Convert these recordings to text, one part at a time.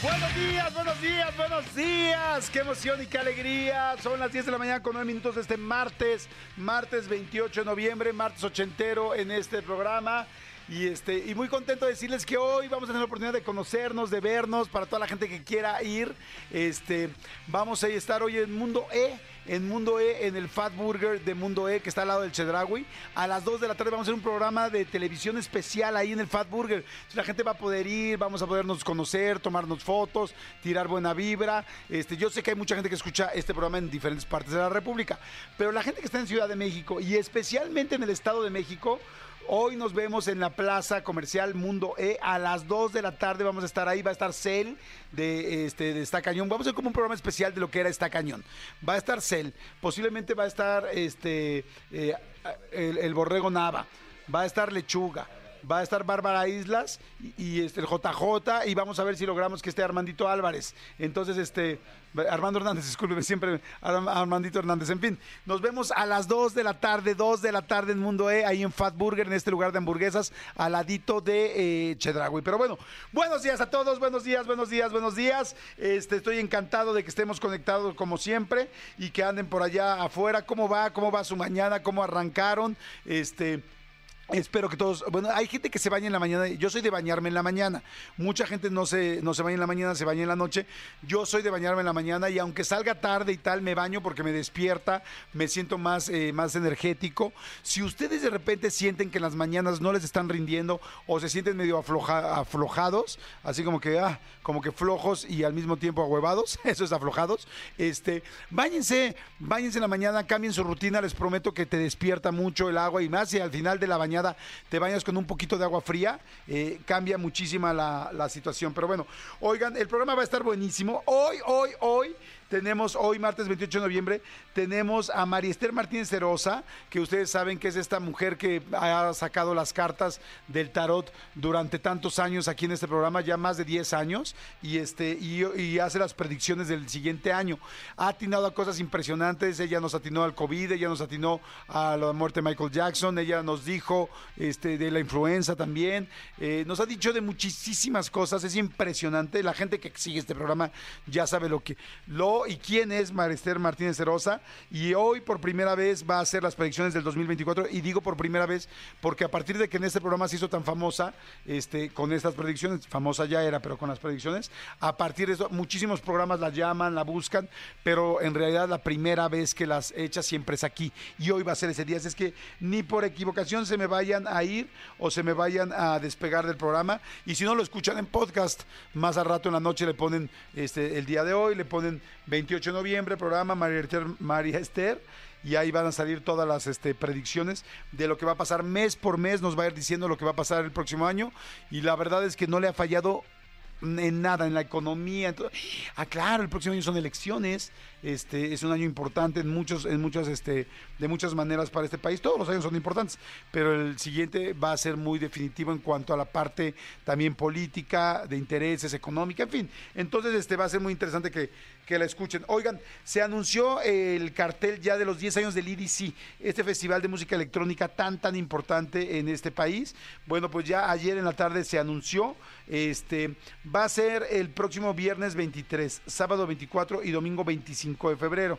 Buenos días, buenos días, buenos días. Qué emoción y qué alegría. Son las 10 de la mañana con 9 minutos de este martes, martes 28 de noviembre, martes ochentero en este programa. Y, este, y muy contento de decirles que hoy vamos a tener la oportunidad de conocernos, de vernos, para toda la gente que quiera ir. Este, vamos a estar hoy en Mundo E, en Mundo E, en el Fat Burger de Mundo E, que está al lado del Chedraui. A las 2 de la tarde vamos a hacer un programa de televisión especial ahí en el Fat Burger. La gente va a poder ir, vamos a podernos conocer, tomarnos fotos, tirar buena vibra. Este, yo sé que hay mucha gente que escucha este programa en diferentes partes de la República, pero la gente que está en Ciudad de México y especialmente en el Estado de México, Hoy nos vemos en la plaza comercial Mundo E a las 2 de la tarde. Vamos a estar ahí. Va a estar Cel de, este, Estacañón. Vamos a hacer como un programa especial de lo que era Estacañón. Va a estar Cel. Posiblemente va a estar este, eh, el Borrego Nava. Va a estar Lechuga. Va a estar Bárbara Islas y, este, el JJ y vamos a ver si logramos que esté Armandito Álvarez. Entonces, este, Armando Hernández, discúlpeme, siempre Arm- Armandito Hernández. En fin, nos vemos a las 2 de la tarde, 2 de la tarde en Mundo E, ahí en Fat Burger, en este lugar de hamburguesas, al ladito de eh, Chedraui. Pero bueno, buenos días a todos, buenos días, buenos días, buenos días. Este, estoy encantado de que estemos conectados como siempre y que anden por allá afuera. ¿Cómo va? ¿Cómo va su mañana? ¿Cómo arrancaron? Este. Espero que todos, bueno, hay gente que se baña en la mañana, yo soy de bañarme en la mañana, mucha gente no se, no se baña en la mañana, se baña en la noche, yo soy de bañarme en la mañana y aunque salga tarde y tal, me baño porque me despierta, me siento más, eh, más energético. Si ustedes de repente sienten que en las mañanas no les están rindiendo o se sienten medio afloja- aflojados, así como que, ah, como que flojos y al mismo tiempo ahuevados, eso es aflojados, este, bañense, bañense en la mañana, cambien su rutina, les prometo que te despierta mucho el agua y más si al final de la te bañas con un poquito de agua fría, eh, cambia muchísima la, situación. Pero bueno, oigan, el programa va a estar buenísimo. Hoy, hoy, hoy tenemos, hoy martes 28 de noviembre, tenemos a María Esther Martínez Cerosa, que ustedes saben que es esta mujer que ha sacado las cartas del tarot durante tantos años aquí en este programa, ya más de 10 años, y, este, y hace las predicciones del siguiente año. Ha atinado a cosas impresionantes, ella nos atinó al COVID, ella nos atinó a la muerte de Michael Jackson, ella nos dijo este, de la influenza también, eh, nos ha dicho de muchísimas cosas, es impresionante, la gente que sigue este programa ya sabe lo que, lo y quién es Marister Martínez Cerosa, y hoy por primera vez va a hacer las predicciones del 2024, y digo por primera vez porque a partir de que en este programa se hizo tan famosa, este, con estas predicciones, famosa ya era, pero con las predicciones, a partir de eso, muchísimos programas la llaman, la buscan, pero en realidad la primera vez que las echa siempre es aquí, y hoy va a ser ese día, así es que ni por equivocación se me vayan a ir o se me vayan a despegar del programa, y si no lo escuchan en podcast, más al rato en la noche le ponen este, el día de hoy, le ponen 28 de noviembre, programa María Esther, María Esther y ahí van a salir todas las este, predicciones de lo que va a pasar. Mes por mes, nos va a ir diciendo lo que va a pasar el próximo año y la verdad es que no le ha fallado en nada, en la economía. en. Ah, claro, el próximo año son elecciones. Este es un año importante en muchos, en muchas, este, de muchas maneras para este país. Todos los años son importantes, pero el siguiente va a ser muy definitivo en cuanto a la parte también política, de intereses, económica, en fin. Entonces, este va a ser muy interesante que, que la escuchen. Oigan, se anunció el cartel ya de los 10 años del EDC, este festival de música electrónica tan, tan importante en este país. Bueno, pues ya ayer en la tarde se anunció. Este va a ser el próximo viernes 23, sábado 24 y domingo 25 de febrero.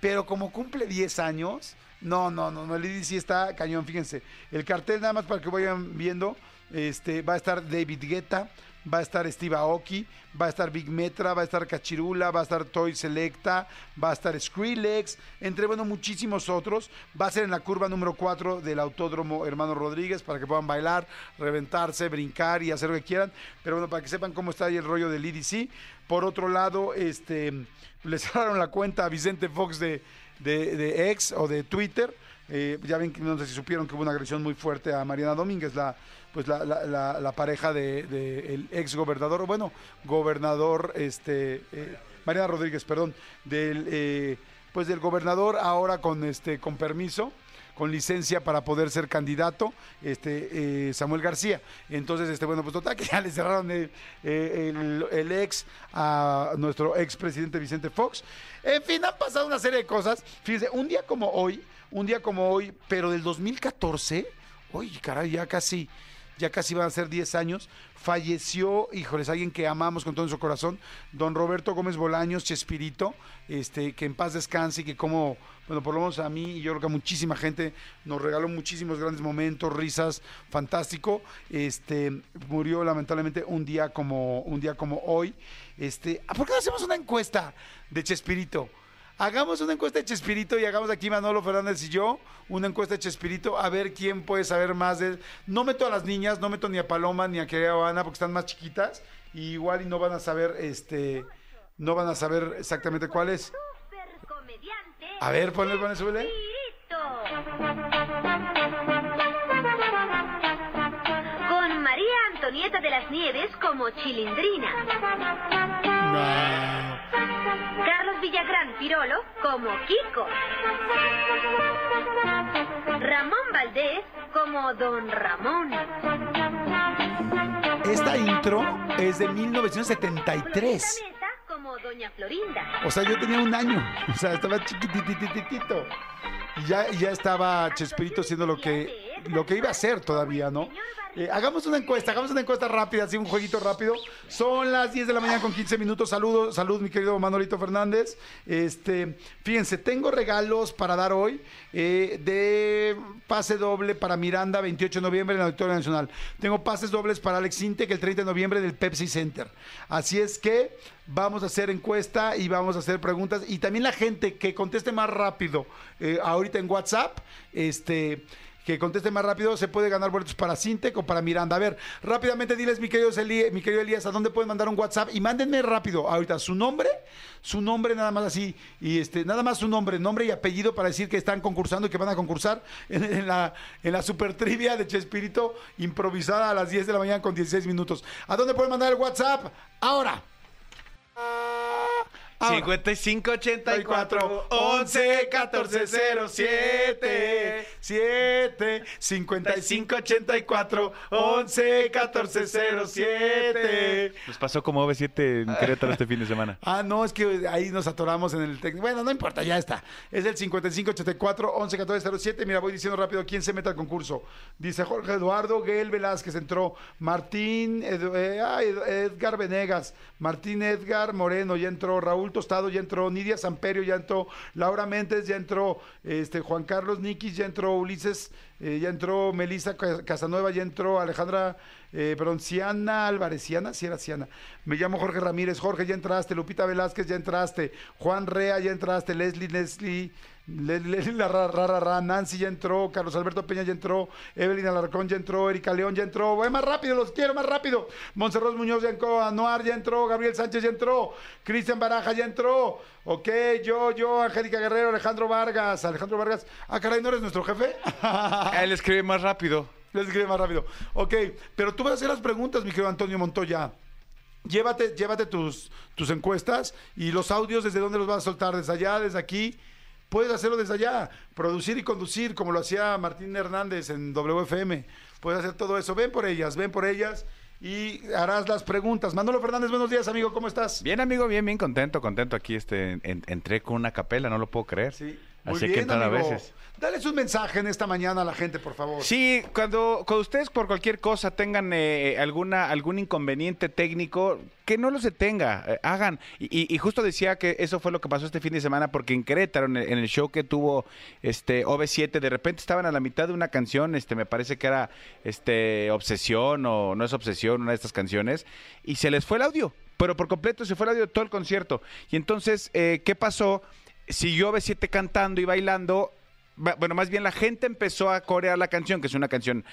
Pero como cumple 10 años, no, no, no, no, el EDC está cañón, fíjense. El cartel nada más para que vayan viendo, este va a estar David Guetta, va a estar Steve Aoki, va a estar Big Metra, va a estar Cachirula, va a estar Toy Selecta, va a estar Skrillex, entre bueno, muchísimos otros. Va a ser en la curva número 4 del Autódromo Hermano Rodríguez para que puedan bailar, reventarse, brincar y hacer lo que quieran. Pero bueno, para que sepan cómo está ahí el rollo del EDC. Por otro lado, este le cerraron la cuenta a Vicente Fox de, de, de X o de Twitter. Eh, ya ven que no sé si supieron que hubo una agresión muy fuerte a Mariana Domínguez, la pues la, la, pareja de, de el ex gobernador, bueno, gobernador este eh, Mariana Rodríguez, perdón, del, eh, pues del gobernador ahora con, este, con permiso con licencia para poder ser candidato, este Samuel García. Entonces, este bueno, pues total que ya le cerraron el, el- el ex a nuestro ex presidente Vicente Fox. En fin, han pasado una serie de cosas. Fíjense, un día como hoy, un día como hoy, pero del 2014, uy, caray, ya casi ya casi van a ser 10 años, falleció, híjoles, alguien que amamos con todo nuestro corazón, don Roberto Gómez Bolaños, Chespirito, este, que en paz descanse y que como, bueno, por lo menos a mí y yo creo que a muchísima gente nos regaló muchísimos grandes momentos, risas, fantástico. Este, murió lamentablemente un día como, un día como hoy. Este, ¿por qué no hacemos una encuesta de Chespirito? Hagamos una encuesta de Chespirito y hagamos aquí Manolo Fernández y yo una encuesta de Chespirito a ver quién puede saber más de. No meto a las niñas, no meto ni a Paloma ni a Querida Habana porque están más chiquitas y igual y no van a saber, este, no van a saber exactamente cuál es. A ver, ponle, ponle, súbele. Con María Antonieta de las Nieves como Chilindrina. Carlos Villagrán Pirolo como Kiko. Ramón Valdés como Don Ramón. Esta intro es de 1973. Mesa como Doña Florinda. O sea, yo tenía un año. O sea, estaba chiquitititito. Y ya, y ya estaba Chespirito haciendo lo que, lo que iba a hacer todavía, ¿no? Eh, hagamos una encuesta, hagamos una encuesta rápida, así un jueguito rápido. Son las 10 de la mañana con 15 minutos. Saludos, salud, mi querido Manolito Fernández. Este, fíjense, tengo regalos para dar hoy eh, de pase doble para Miranda, 28 de noviembre en el Auditorio Nacional. Tengo pases dobles para Alex Intec el 30 de noviembre del Pepsi Center. Así es que vamos a hacer encuesta y vamos a hacer preguntas. Y también la gente que conteste más rápido eh, ahorita en WhatsApp, este que conteste más rápido, se puede ganar boletos para Sintec o para Miranda. A ver, rápidamente diles, mi querido, Eli- mi querido Elías, a dónde pueden mandar un WhatsApp y mándenme rápido ahorita su nombre, su nombre nada más así, y este, nada más su nombre, nombre y apellido para decir que están concursando y que van a concursar en, en la, en la super trivia de Chespirito improvisada a las 10 de la mañana con 16 minutos. ¿A dónde pueden mandar el WhatsApp? Ahora. Ahora. 55 84 11 14 07 7 55 84 11 14 07 Nos pasó como OV7 en Querétaro este fin de semana. Ah, no, es que ahí nos atoramos en el técnico. Bueno, no importa, ya está. Es el 55 84 11 14 07. Mira, voy diciendo rápido quién se mete al concurso. Dice Jorge Eduardo, Gael Velázquez entró, Martín Edu- eh, ah, Ed- Edgar Venegas, Martín Edgar Moreno ya entró, Raúl Tostado ya entró, Nidia Samperio ya entró, Laura Méndez ya entró, este Juan Carlos Nikis ya entró, Ulises eh, ya entró, Melissa Ca- Casanueva ya entró, Alejandra, eh, perdón, Ciana Álvarez, Ciana, sí era Ciana. Me llamo Jorge Ramírez, Jorge ya entraste, Lupita Velázquez ya entraste, Juan Rea ya entraste, Leslie, Leslie. La ra, ra, Nancy ya entró, Carlos Alberto Peña ya entró, Evelyn Alarcón ya entró, Erika León ya entró, voy más rápido, los quiero más rápido. Monserrat Muñoz ya entró, Anuar ya entró, Gabriel Sánchez ya entró, Cristian Baraja ya entró, ok, yo, yo, Angélica Guerrero, Alejandro Vargas, Alejandro Vargas, ah, caray, ¿no eres nuestro jefe? Él escribe más rápido. Les escribe más rápido. Ok, pero tú vas a hacer las preguntas, mi querido Antonio Montoya. Llévate, llévate tus, tus encuestas y los audios, ¿desde dónde los vas a soltar? ¿Desde allá, desde aquí? Puedes hacerlo desde allá, producir y conducir, como lo hacía Martín Hernández en WFM. Puedes hacer todo eso. Ven por ellas, ven por ellas y harás las preguntas. Manolo Fernández, buenos días, amigo, ¿cómo estás? Bien, amigo, bien, bien contento, contento aquí. Este, en- entré con una capela, no lo puedo creer. Sí, muy Así que bien, entrar a veces. Dales un mensaje en esta mañana a la gente, por favor. Sí, cuando, cuando ustedes por cualquier cosa tengan eh, alguna algún inconveniente técnico, que no los detenga, eh, hagan. Y, y- y justo decía que eso fue lo que pasó este fin de semana, porque en Querétaro, en el, en el show que tuvo este OV7, de repente estaban a la mitad de una canción, este me parece que era este Obsesión o No es Obsesión, una de estas canciones, y se les fue el audio, pero por completo se fue el audio de todo el concierto. Y entonces, eh, ¿qué pasó? Siguió OV7 cantando y bailando, bueno, más bien la gente empezó a corear la canción, que es una canción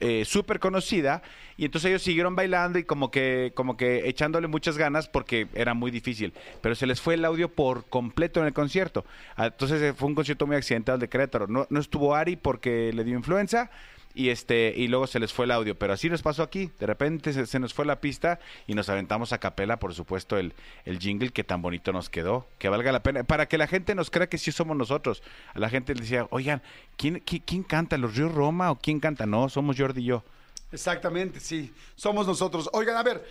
eh, súper conocida, y entonces ellos siguieron bailando y como que, como que echándole muchas ganas porque era muy difícil, pero se les fue el audio por completo en el concierto. Ah, Entonces eh, fue un concierto muy accidental de Querétaro. No, no estuvo Ari porque le dio influenza. Y este y luego se les fue el audio. Pero así nos pasó aquí. De repente se, nos fue la pista y nos aventamos a capela, por supuesto, el, el jingle que tan bonito nos quedó. Que valga la pena. Para que la gente nos crea que sí somos nosotros. La gente le decía, oigan, ¿quién, qui- quién canta? ¿Los Ríos Roma o quién canta? No, somos Jordi y yo. Exactamente, sí. Somos nosotros. Oigan, a ver.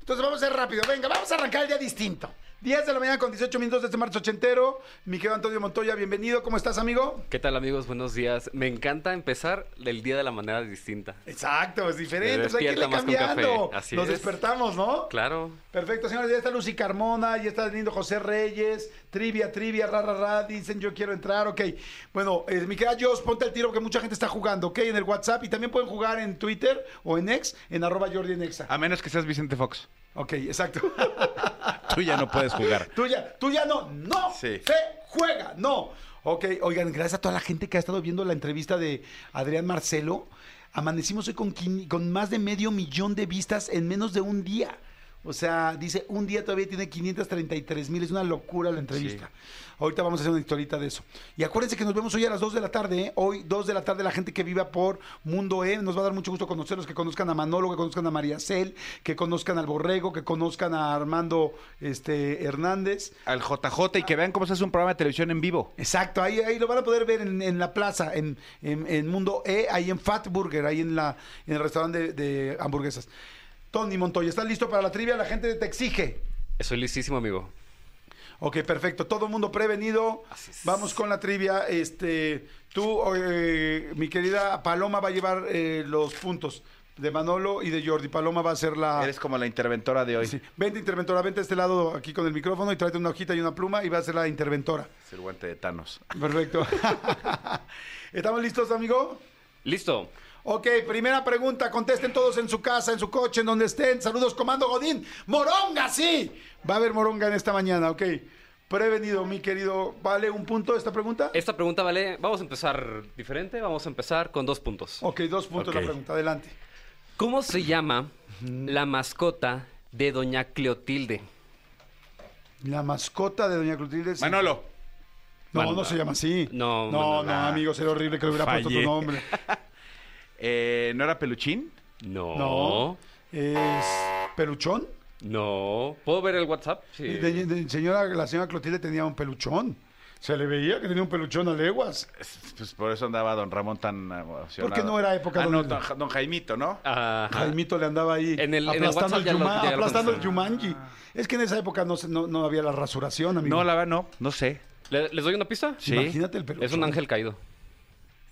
Entonces vamos a ser rápido. Venga, vamos a arrancar el día distinto. 10 de la mañana con 18 minutos de este martes ochentero. Mi querido Antonio Montoya, bienvenido. ¿Cómo estás, amigo? ¿Qué tal amigos? Buenos días. Me encanta empezar el día de la manera distinta. Exacto, es diferente. Pues hay que irle cambiando. Así Nos es. despertamos, ¿no? Claro. Perfecto, señores. Ya está Lucy Carmona, ya está lindo José Reyes, trivia, trivia, ra, ra, ra, dicen yo quiero entrar, ok. Bueno, eh, mi querida Jos, ponte el tiro porque mucha gente está jugando, ok, en el WhatsApp y también pueden jugar en Twitter o en X, en arroba Jordi en Exa. A menos que seas Vicente Fox. Ok, exacto. Tú ya no puedes jugar. tú ya, tú ya no, no, Sí. se juega, no. Ok, oigan, gracias a toda la gente que ha estado viendo la entrevista de Adrián Marcelo. Amanecimos hoy con, con más de medio millón de vistas en menos de un día. O sea, dice, un día todavía tiene 533 mil. Es una locura la entrevista. Ahorita vamos a hacer una historita de eso. Y acuérdense que nos vemos hoy a las 2 de la tarde. ¿eh? Hoy, 2 de la tarde, la gente que viva por Mundo E. Nos va a dar mucho gusto conocerlos, que conozcan a Manolo, que conozcan a María Cel, que conozcan al Borrego, que conozcan a Armando este, Hernández. Al JJ y que vean cómo se hace un programa de televisión en vivo. Exacto, ahí, ahí lo van a poder ver en, en la plaza, en, en- en Mundo E, ahí en Fat Burger, ahí en, la, en el restaurante de, de hamburguesas. Tony Montoya, ¿estás listo para la trivia? La gente te exige. Estoy listísimo, amigo. Ok, perfecto. Todo el mundo prevenido. Así es. Vamos con la trivia. Este, tú, eh, mi querida Paloma, va a llevar eh, los puntos de Manolo y de Jordi. Paloma va a ser la. Eres como la interventora de hoy. Sí. Vente, interventora, vente a este lado aquí con el micrófono y tráete una hojita y una pluma y va a ser la interventora. Es el guante de Thanos. Perfecto. ¿Estamos listos, amigo? Listo. Ok, primera pregunta. Contesten todos en su casa, en su coche, en donde estén. Saludos, Comando Godín. ¡Moronga, sí! Va a haber moronga en esta mañana, ok. Prevenido, mi querido. ¿Vale un punto esta pregunta? Esta pregunta vale. Vamos a empezar diferente. Vamos a empezar con dos puntos. Ok, dos puntos la pregunta. Adelante. ¿Cómo se llama la mascota de Doña Cleotilde? La mascota de Doña Clotilde. es- Manolo. No, no se llama así. No, no, no, no, amigo, sería horrible que le hubiera puesto tu nombre. Eh, ¿No era Peluchín? No. No. ¿Es peluchón? No. ¿Puedo ver el WhatsApp? Sí. De- de- señora, la señora Clotilde tenía un peluchón. Se le veía que tenía un peluchón a leguas. Pues por eso andaba don Ramón tan emocionado. ¿Por qué no era época Ah, donde- no, don, don Jaimito, ¿no? Ajá. Jaimito le andaba ahí En el- en el aplastando, WhatsApp el, ya lo- Yuma- ya lo aplastando el contestaron. Yumanji. Es que en esa época no, se- no, no había la rasuración, amigo. No, la verdad no, no sé. ¿Le- ¿Les doy una pista? Sí. Imagínate el peluchón. Es un ángel caído.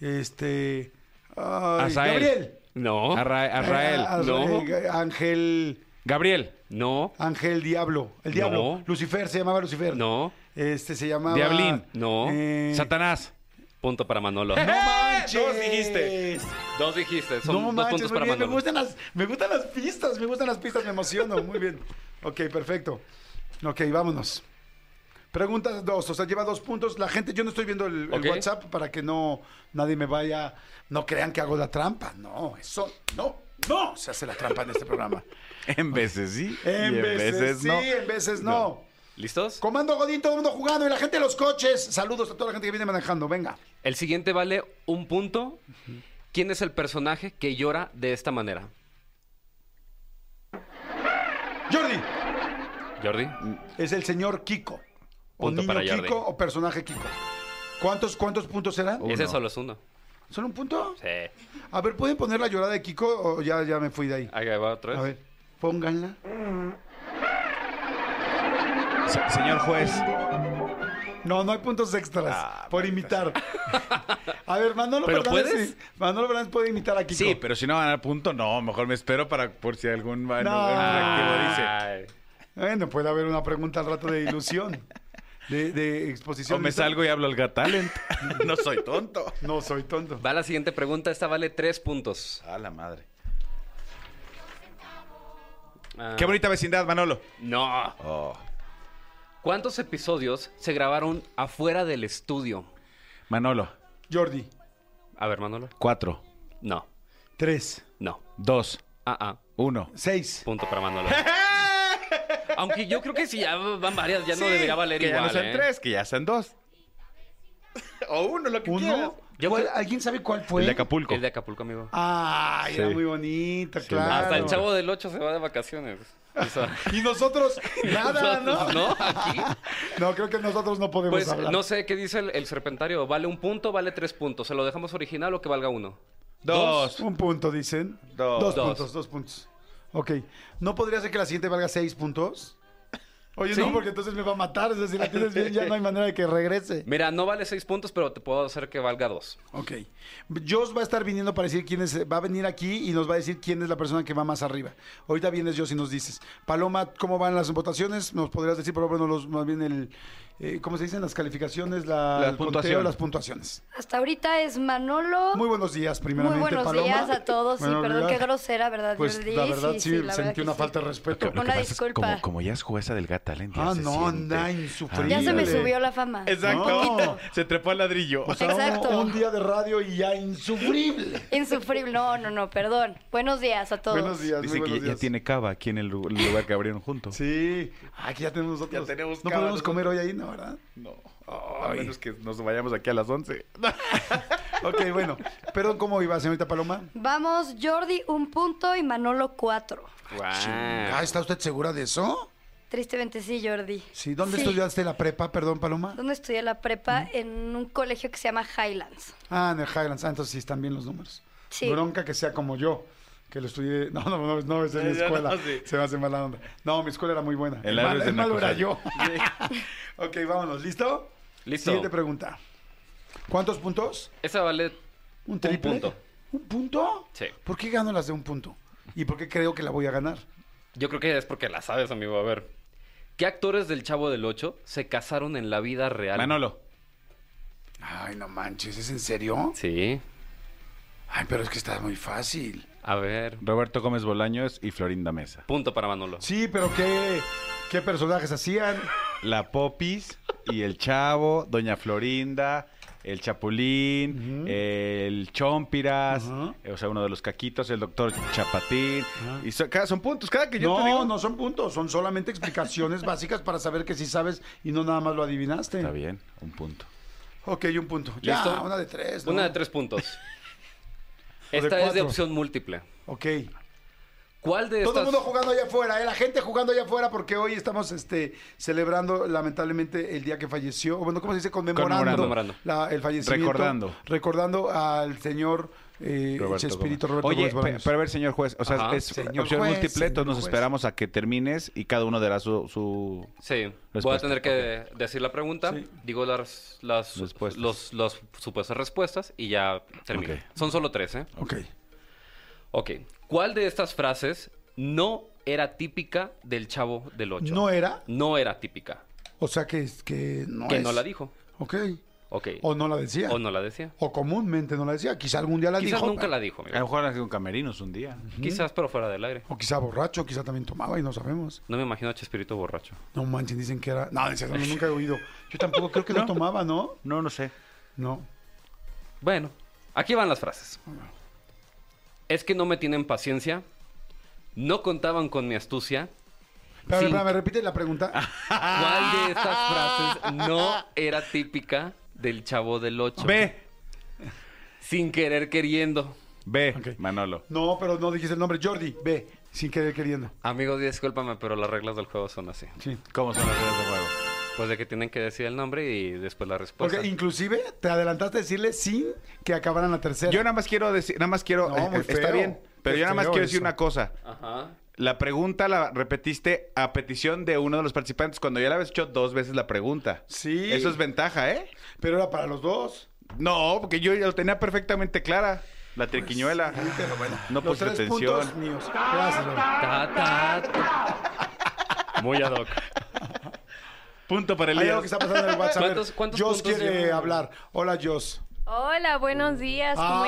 Este... ay. Gabriel. No. Arra- Arrael. Eh, Arra- No. Ángel... Gabriel. No. Ángel Diablo. El Diablo. No. Lucifer, se llamaba Lucifer. No. Este se llamaba... Diablín. No. Eh, Satanás. Punto para Manolo. ¡No manches! Dos dijiste. Dos dijiste. Son no dos manches, puntos muy para bien. Me Manolo. gustan, las, me gustan las pistas, me gustan las pistas, me emociono. Muy bien. Ok, perfecto. Ok, vámonos. Pregunta dos, o sea, lleva dos puntos. La gente, yo no estoy viendo el, el Ok. WhatsApp para que no nadie me vaya, no crean que hago la trampa. No, eso, no, no se hace la trampa en este programa. En veces sí. En, y veces, sí, no. en veces no. ¿Listos? Comando Godín, todo el mundo jugando y la gente de los coches. Saludos a toda la gente que viene manejando. Venga. El siguiente vale un punto. ¿Quién es el personaje que llora de esta manera? Jordi, Jordi. es el señor Kiko. O Punto niño para Jordi. Kiko o personaje Kiko. ¿Cuántos, cuántos puntos serán? Ese solo es uno. ¿Solo un punto? Sí. A ver, ¿pueden poner la llorada de Kiko o ya, ya me fui de ahí? Ahí va otra vez. A ver, pónganla. Se- señor juez. No, no hay puntos extras Ah, por imitar. A ver, Manolo ¿Pero Fernández, puedes? sí. Manolo Fernández puede imitar a Kiko. Sí, pero si no van a dar punto, no, mejor me espero para por si algún No. no. reactivo dice. Ay. Bueno, puede haber una pregunta al rato de ilusión, de, de exposición. O me salgo y hablo al Got Talent. no soy tonto. No, soy tonto. Va la siguiente pregunta. Esta vale tres puntos. A la madre. Ah, Qué bonita vecindad, Manolo. No. Oh. ¿Cuántos episodios se grabaron afuera del estudio? Manolo. Jordi, A ver, Manolo. Cuatro, No. tres, No. dos, Ah, ah. uno. seis. Punto para Manolo. Aunque yo creo que si ya van varias, ya no debería valer que igual. ya no sean ¿eh? tres, que ya sean dos. O uno, lo que ¿Uno? quieras. Yo ¿Cuál- creo- ¿Alguien sabe cuál fue? El de Acapulco. El de Acapulco, amigo. Ay, era muy bonito, Sí, claro. Hasta el chavo del 8 se va de vacaciones. O sea, Y nosotros, nada, ¿no? ¿no? Aquí. No, creo que nosotros no podemos Pues hablar. no sé qué dice el, el serpentario. ¿Vale un punto? ¿Vale tres puntos? ¿Se lo dejamos original o que valga uno? Dos. Un punto, dicen. Dos. Dos, Dos. puntos, dos puntos. Ok. ¿No podría ser que la siguiente valga seis puntos? Oye, Sí. no, porque entonces me va a matar. Es decir, si la tienes bien, ya no hay manera de que regrese. Mira, no vale seis puntos, pero te puedo hacer que valga dos. Ok. Jos va a estar viniendo para decir quién es, va a venir aquí y nos va a decir quién es la persona que va más arriba. Ahorita vienes Jos y nos dices. Paloma, ¿cómo van las votaciones? ¿Nos podrías decir, por ejemplo, los, más bien el, eh, ¿cómo se dicen? Las calificaciones, la, La el conteo, puntuación. las puntuaciones. Hasta ahorita es Manolo. Muy buenos días, Muy primeramente, buenos Paloma. días a todos. Sí, Buenos perdón, qué grosera, ¿verdad? Pues la verdad sí, la verdad sentí una sí. falta de respeto. Una disculpa. como, como ya es jueza del Got Talent, ya Ah, se no, anda insufrible. Ya se me subió la fama. Exacto. No. Se trepó al ladrillo. O sea, Exacto. Un, un día de radio y ya insufrible. Insufrible. No, no, no, perdón. Buenos días a todos. Buenos días, Dice muy que ya tiene cava aquí en el, lu- el lugar que abrieron juntos. Sí. Ah, que ya tenemos nosotros. Ya tenemos No podemos comer hoy ahí, ¿no, verdad? No. A menos que nos vayamos aquí a las 11. Ok, bueno. Perdón, ¿cómo iba, señorita Paloma? Vamos, Jordi, un punto y Manolo, cuatro. Ah, ¿está usted segura de eso? Tristemente sí, Jordi. Sí. ¿Dónde Sí. estudiaste la prepa, perdón, Paloma? ¿Dónde estudié la prepa? En un colegio que se llama Highlands. Ah, en el Highlands. Ah, entonces sí están bien los números. Sí. Bronca que sea como yo, que lo estudié. No, no, no, no, es mi Ya, escuela. no, sí. Se me hace mala onda. No, mi escuela era muy buena. El El, árbol mal, de el malo era yo. Nacosa. ok, vámonos. ¿Listo? Listo. Siguiente pregunta. ¿Cuántos puntos? Esa vale ¿Un triple? punto. ¿Un punto? Sí. ¿Por qué gano las de un punto? ¿Y por qué creo que la voy a ganar? Yo creo que es porque la sabes, amigo. A ver. ¿Qué actores del Chavo del 8 se casaron en la vida real? Manolo. Ay, no manches, ¿es en serio? Sí. Ay, pero es que está muy fácil. A ver. Roberto Gómez Bolaños y Florinda Mesa. Punto para Manolo. Sí, pero ¿qué, qué personajes hacían? La Popis y el Chavo, Doña Florinda, el Chapulín, el Chompiras, Ujú. eh, o sea, uno de los caquitos, el doctor Chapatín. Y so- cada- son puntos, cada que yo te No, digo. no son puntos, son solamente explicaciones básicas para saber que sí sabes y no nada más lo adivinaste. Está bien, un punto. Ok, un punto. Ya, ¿Listo? una de tres. ¿no? Una de tres puntos. Esta es de opción múltiple. Ok. ¿Cuál de Todo estas... el mundo jugando allá afuera, ¿eh? la gente jugando allá afuera porque hoy estamos este, celebrando lamentablemente el día que falleció, o bueno, ¿cómo se dice? Conmemorando, Conmemorando. la- el fallecimiento. Recordando. Recordando al señor eh, Roberto Chespirito Gómez. Roberto Oye, Gómez pero a ver, señor juez, o sea, Ajá. es Señor opción juez, múltiple, entonces nos juez. esperamos a que termines y cada uno dará su... su... Sí, voy a Respuesta, tener que decir la pregunta, Sí. digo las, las Respuestas. los, los supuestas respuestas y ya termino. Ok. Son solo tres, ¿eh? Ok. Ok. ¿Cuál de estas frases no era típica del Chavo del Ocho? ¿No era? No era típica. O sea que, que no que es. no la dijo. Ok. O no la decía. O no la decía. O comúnmente no la decía. Quizá algún día la Quizás dijo. nunca pero- la dijo, amigo. A lo mejor han sido camerinos un día. Quizás, pero fuera del aire. O quizá borracho, quizá también tomaba y no sabemos. No me imagino a Chespirito borracho. No manches, dicen que era. No, no, nunca he oído. Yo tampoco creo que no, tomaba, ¿no? No, no sé. No. Bueno, aquí van las frases. Es que no me tienen paciencia. No contaban con mi astucia. Espérame, Sin- espérame, repite la pregunta. ¿Cuál de estas frases no era típica del Chavo del Ocho? B. Sin querer queriendo. B. Ok. Manolo. No, pero no dijiste el nombre. Jordi, ve, sin querer queriendo. Amigo, discúlpame, pero las reglas del juego son así. Sí. ¿Cómo son las reglas de juego? Pues de que tienen que decir el nombre y después la respuesta. Porque inclusive te adelantaste a decirle sin que acabaran la tercera. Yo nada más quiero decir, nada más quiero, No, eh, muy está feo. bien, pero Qué yo nada más feo quiero decir eso. una cosa. Ajá. La pregunta la repetiste a petición de uno de los participantes cuando ya la habías hecho dos veces la pregunta. Sí. Eso es ventaja, ¿eh? Pero era para los dos. No, porque yo ya lo tenía perfectamente clara. La triquiñuela. Sí, pero bueno. No por los tres pretensión. puntos míos. Gracias, Lore. Ta, ta, ta. Muy ad hoc. Punto para Hay algo Elías. que está pasando en el WhatsApp. Ver, ¿Cuántos- cuántos Jos puntos quiere hablar. Hola, Jos. Hola, buenos días, ¿cómo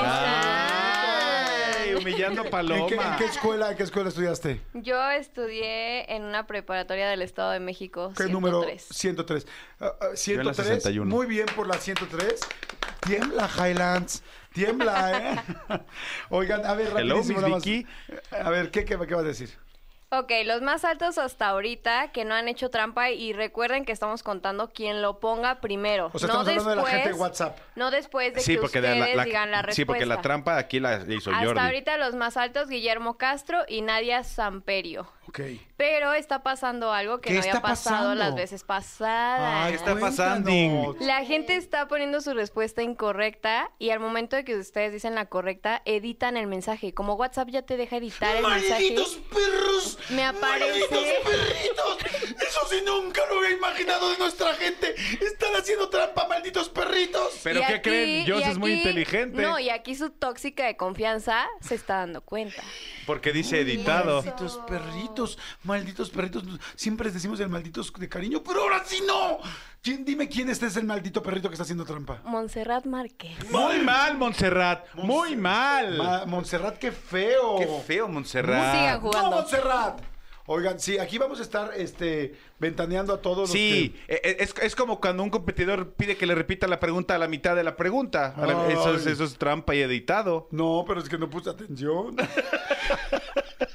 Ay, humillando a ¿En Paloma. qué, en qué escuela, en qué escuela estudiaste? están? Yo estudié en una preparatoria del Estado de México, ¿Qué 103. número? 103. Ah, ah, Yo en la 103. 61. Muy bien por la 103. Tiembla, Highlands. Tiembla, ¿eh? Oigan, a ver, Hello, rapidísimo Miss nada más. Vicky. A ver, ¿qué, qué, qué vas a decir? Ok, los más altos hasta ahorita que no han hecho trampa y recuerden que estamos contando quién lo ponga primero. O sea, no estamos hablando de la gente de después- WhatsApp. No después de Sí, que ustedes la, la- digan la respuesta. sí, porque la trampa aquí la hizo Hasta Jordi. ahorita los más altos, Guillermo Castro y Nadia Samperio. Pero está pasando algo que ¿Qué no había pasado pasando? las veces pasadas. Ay, ¿Qué está pasando? La gente está poniendo su respuesta incorrecta y al momento de que ustedes dicen la correcta, editan el mensaje. Como WhatsApp ya te deja editar el mensaje. ¡Malditos perros! Me aparece- ¡Malditos perritos! Eso sí nunca lo había imaginado de nuestra gente. Están haciendo trampa, malditos perritos. ¿Pero Y qué aquí- creen? Joss es muy inteligente. No, y aquí su tóxica de confianza se está dando cuenta. Porque dice editado. Malditos perritos, malditos perritos. Siempre les decimos el malditos de cariño, pero ahora sí no. ¿Quién, dime quién este es el maldito perrito que está haciendo trampa. Montserrat Márquez. Muy mal, Montserrat. Muy mal. Ma- Montserrat, qué feo. Qué feo, Montserrat. Sigan jugando. No, Montserrat. Oigan, sí, aquí vamos a estar este, ventaneando a todos los Sí, que- e- e- es, es como cuando un competidor pide que le repita la pregunta a la mitad de la pregunta. A la- Ay. Eso, es, eso es trampa y editado. No, pero es que no puse atención.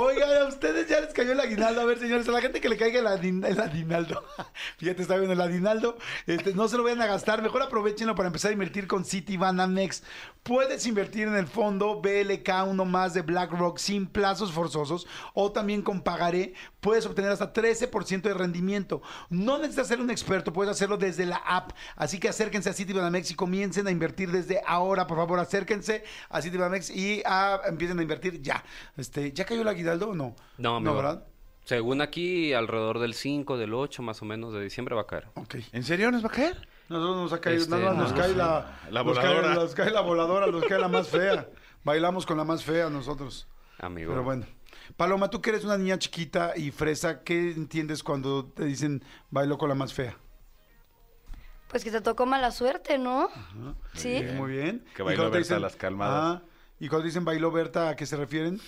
Oigan, a ustedes ya les cayó el aguinaldo. A ver, señores, a la gente que le caiga el, adin-. Fíjate, está viendo el aguinaldo. Este, no se lo vayan a gastar. Mejor aprovechenlo para empezar a invertir con Citibanamex. Puedes invertir en el fondo BLK1 más de BlackRock sin plazos forzosos o también con pagaré. Puedes obtener hasta 13% de rendimiento. No necesitas ser un experto, puedes hacerlo desde la app. Así que acérquense a Citibanamex y comiencen a invertir desde ahora. Por favor, acérquense a Citibanamex y ah, empiecen a invertir ya. Este, ¿Ya cayó el aguinaldo o no? No, amigo. ¿verdad? Según aquí, alrededor del 5, del 8 más o menos de diciembre va a caer. Ok. ¿En serio nos va a caer? Nosotros nos ha caído, Este, nada más nos no, cae la, La nos cae- voladora. nos cae la voladora, nos cae la más fea. Bailamos con la más fea nosotros. Amigo. Pero bueno. Paloma, tú que eres una niña chiquita y fresa, ¿qué entiendes cuando te dicen bailo con la más fea? Pues que te tocó mala suerte, ¿no? Sí. Muy bien. Que Y bailó Berta las calmadas. Ah, y cuando dicen bailó Berta, ¿a qué se refieren?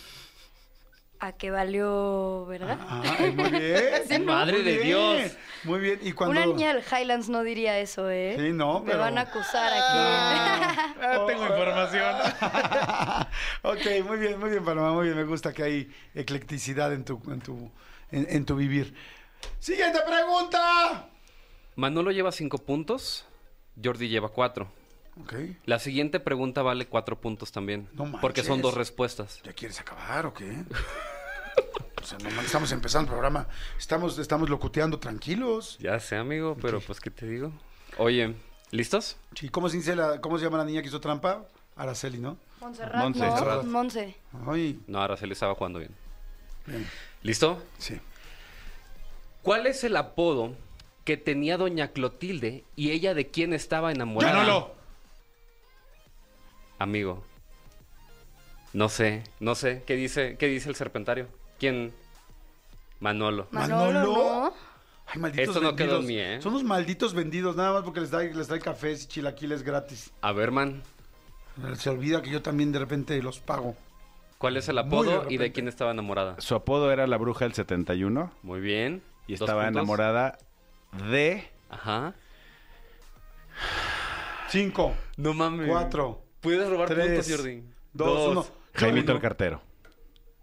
A que valió, ¿verdad? Ay, muy bien. Sí, Madre Muy de bien. Dios. Muy bien. Y cuando... Una niña del Highlands no diría eso, ¿eh? Sí, no, Me pero- van a acusar aquí. Ah, tengo información. ok, muy bien, muy bien, Paloma, muy bien. Me gusta que hay eclecticidad en tu, en tu, en, en tu vivir. Siguiente pregunta. Manolo lleva 5 puntos, Jordi lleva 4. La siguiente pregunta vale 4 puntos también. No porque son manches. dos respuestas. ¿Ya quieres acabar o qué? O sea, no, estamos empezando el programa. Estamos, estamos locuteando tranquilos. Ya sé, amigo, pero pues, ¿qué te digo? Oye, ¿listos? Sí, ¿cómo se, dice la, ¿Cómo se llama la niña que hizo trampa? Araceli, ¿no? Montserrat, Monse. ¿no? Montserrat. Monse. Ay, No, Araceli estaba jugando bien. bien. ¿Listo? Sí. ¿Cuál es el apodo que tenía doña Clotilde y ella de quién estaba enamorada? Manolo. Amigo. No sé, no sé. ¿Qué dice, qué dice el serpentario? ¿Quién? Manolo. Manolo, ¿Manolo? ¿no? Ay, malditos Esto no quedó vendidos. en mí, ¿eh? Son unos malditos vendidos, nada más porque les da, les trae cafés y chilaquiles gratis. A ver, man. Se olvida que yo también de repente los pago. ¿Cuál es el de apodo y de quién estaba enamorada? Su apodo era la bruja del 71 Muy bien. y estaba puntos. enamorada de... Ajá. Cinco, No mames. cuatro, Puedes robar tres, puntos, Jordi. dos, uno. Jaimito el cartero.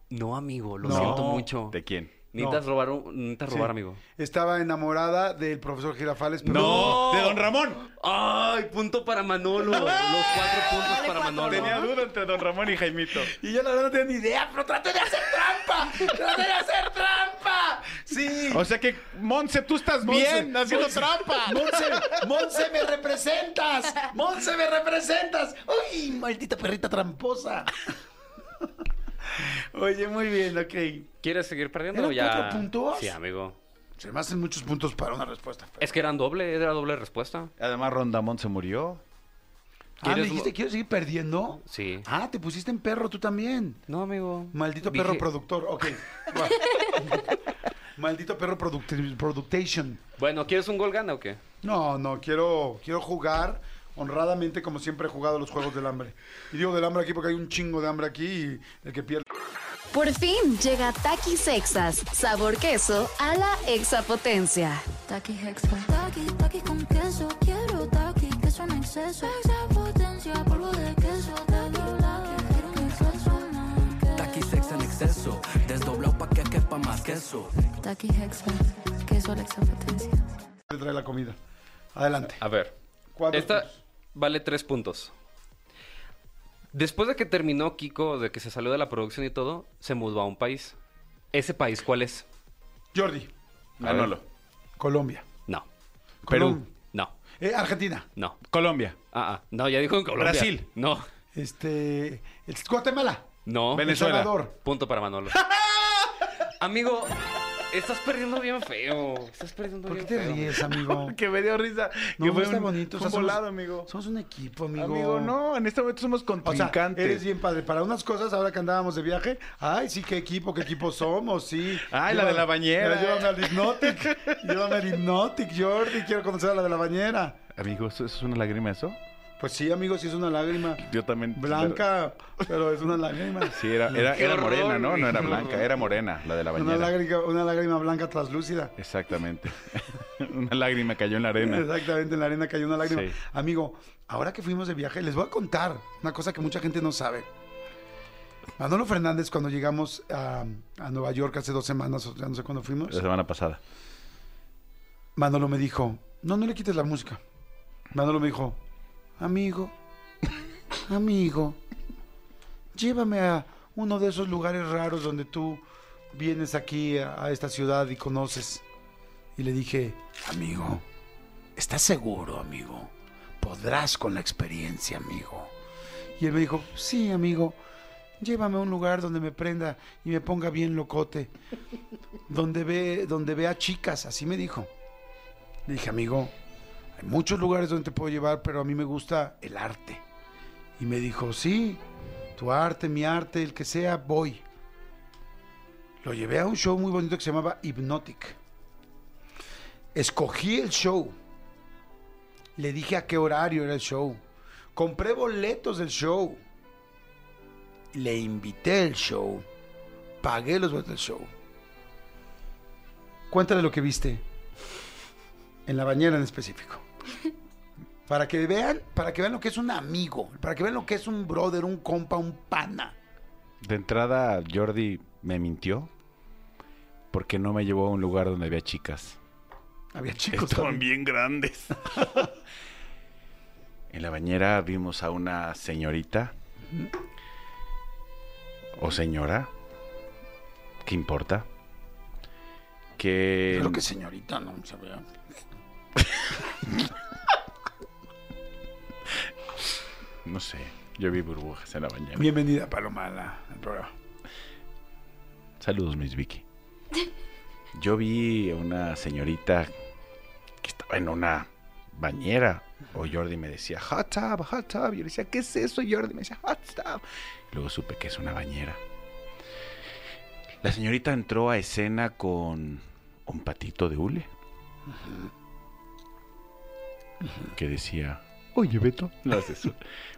No, amigo, lo No. siento mucho. ¿De quién? Necesitas No. robar, un- necesitas Sí. robar, amigo. Estaba enamorada del profesor Girafales, pero No. de Don Ramón. ¡Ay! Punto para Manolo. Los cuatro puntos para Manolo. Tenía duda entre Don Ramón y Jaimito. Y yo la verdad no tenía ni idea, pero traté de hacer trampa. traté de hacer trampa. Sí. O sea que, Monse, tú estás Monse, bien haciendo Monse, trampa. Monse, Monse, me representas. Monse, me representas. Uy, maldita perrita tramposa. Oye, muy bien, ok. ¿Quieres seguir perdiendo ¿Eran o ya? cuatro puntos? Sí, amigo. Se me hacen muchos puntos para una respuesta. Es que eran doble, era doble respuesta. Además, Rondamón se murió. Ah, ¿me ¿Quieres dijiste, ¿quieres seguir perdiendo? Sí. Ah, te pusiste en perro tú también. No, amigo. Maldito Dije- perro productor, ok. Va. Maldito perro product- productation. Bueno, ¿quieres un gol gana o qué? No, no, quiero, quiero jugar honradamente como siempre he jugado los Juegos del Hambre. Y digo del hambre aquí porque hay un chingo de hambre aquí y el que pierde... Por fin llega Takis Exas, sabor queso a la exapotencia. Taki Hexa. Taki, taki con queso. Quiero taki, queso en exceso. Extra potencia, polvo de queso. Taki, taki, quiero un exceso más. En exceso, desdoblado pa' que queso. Taqui Hexa, queso a la exapotencia. Le trae la comida. Adelante. A ver. ¿Cuántos Esta puntos? Vale tres puntos. Después de que terminó Kiko, de que se salió de la producción y todo, se mudó a un país. ¿Ese país cuál es? Jordi. Manolo. Colombia. No. Perú. No. Eh, Argentina. No. Colombia. Ah, ah. No, ya dijo en Colombia. Brasil. No. Este. Guatemala. No. Venezuela. Salvador. Punto para Manolo. Amigo, estás perdiendo bien feo. Estás perdiendo ¿Por qué bien te feo. ríes, amigo? Que me dio risa. No, que fue está un, bonito. fue o sea, somos- volado, amigo. Somos un equipo, amigo. Amigo, no, en este momento somos O sea, contrincantes. eres bien padre. Para unas cosas, ahora que andábamos de viaje, ay, sí, qué equipo, qué equipo somos, sí. Ay, la de la bañera. Llévame al Hypnotic. llévame al Hypnotic, Jordi. Quiero conocer a la de la bañera. Amigo, ¿eso eso es una lágrima eso? Pues sí, amigo, sí es una lágrima. Yo también. Blanca, pero es una lágrima. Sí, era, era, era morena, ¿no? No era blanca, era morena, la de la Una bañera. lágrima, una lágrima blanca translúcida. Exactamente. una lágrima cayó en la arena. Exactamente, en la arena cayó una lágrima. Sí. Amigo, ahora que fuimos de viaje, les voy a contar una cosa que mucha gente no sabe. Manolo Fernández, cuando llegamos a, a Nueva York hace dos semanas, o ya no sé cuándo fuimos, La semana pasada. Manolo me dijo, no, no le quites la música. Manolo me dijo, amigo, amigo, llévame a uno de esos lugares raros donde tú vienes aquí a, esta ciudad y conoces. Y le dije, amigo, ¿estás seguro, amigo? Podrás con la experiencia, amigo. Y él me dijo, sí, amigo, llévame a un lugar donde me prenda y me ponga bien locote. Donde ve, donde vea chicas, así me dijo. Le dije, amigo, hay muchos lugares donde te puedo llevar, pero a mí me gusta el arte. Y me dijo, sí, tu arte, mi arte, el que sea, voy. Lo llevé a un show muy bonito que se llamaba Hypnotic. Escogí el show. Le dije a qué horario era el show. Compré boletos del show. Le invité el show. Pagué los boletos del show. Cuéntale lo que viste. En la bañera en específico. Para que vean, para que vean lo que es un amigo, para que vean lo que es un brother, un compa, un pana. De entrada, Jordi me mintió porque no me llevó a un lugar donde había chicas. Había chicos Estaban también. bien grandes. en la bañera vimos a una señorita o señora, ¿qué importa? Que Creo que señorita, no se vea. no sé, yo vi burbujas en la bañera. Bienvenida, Paloma, al programa. Saludos, Miss Vicky. Yo vi a una señorita que estaba en una bañera. O Jordi me decía, hot tub, hot tub. Yo le decía, ¿qué es eso, Jordi? Me decía, hot tub. Luego supe que es una bañera. La señorita entró a escena con un patito de hule. Que decía, oye, Beto. No haces eso.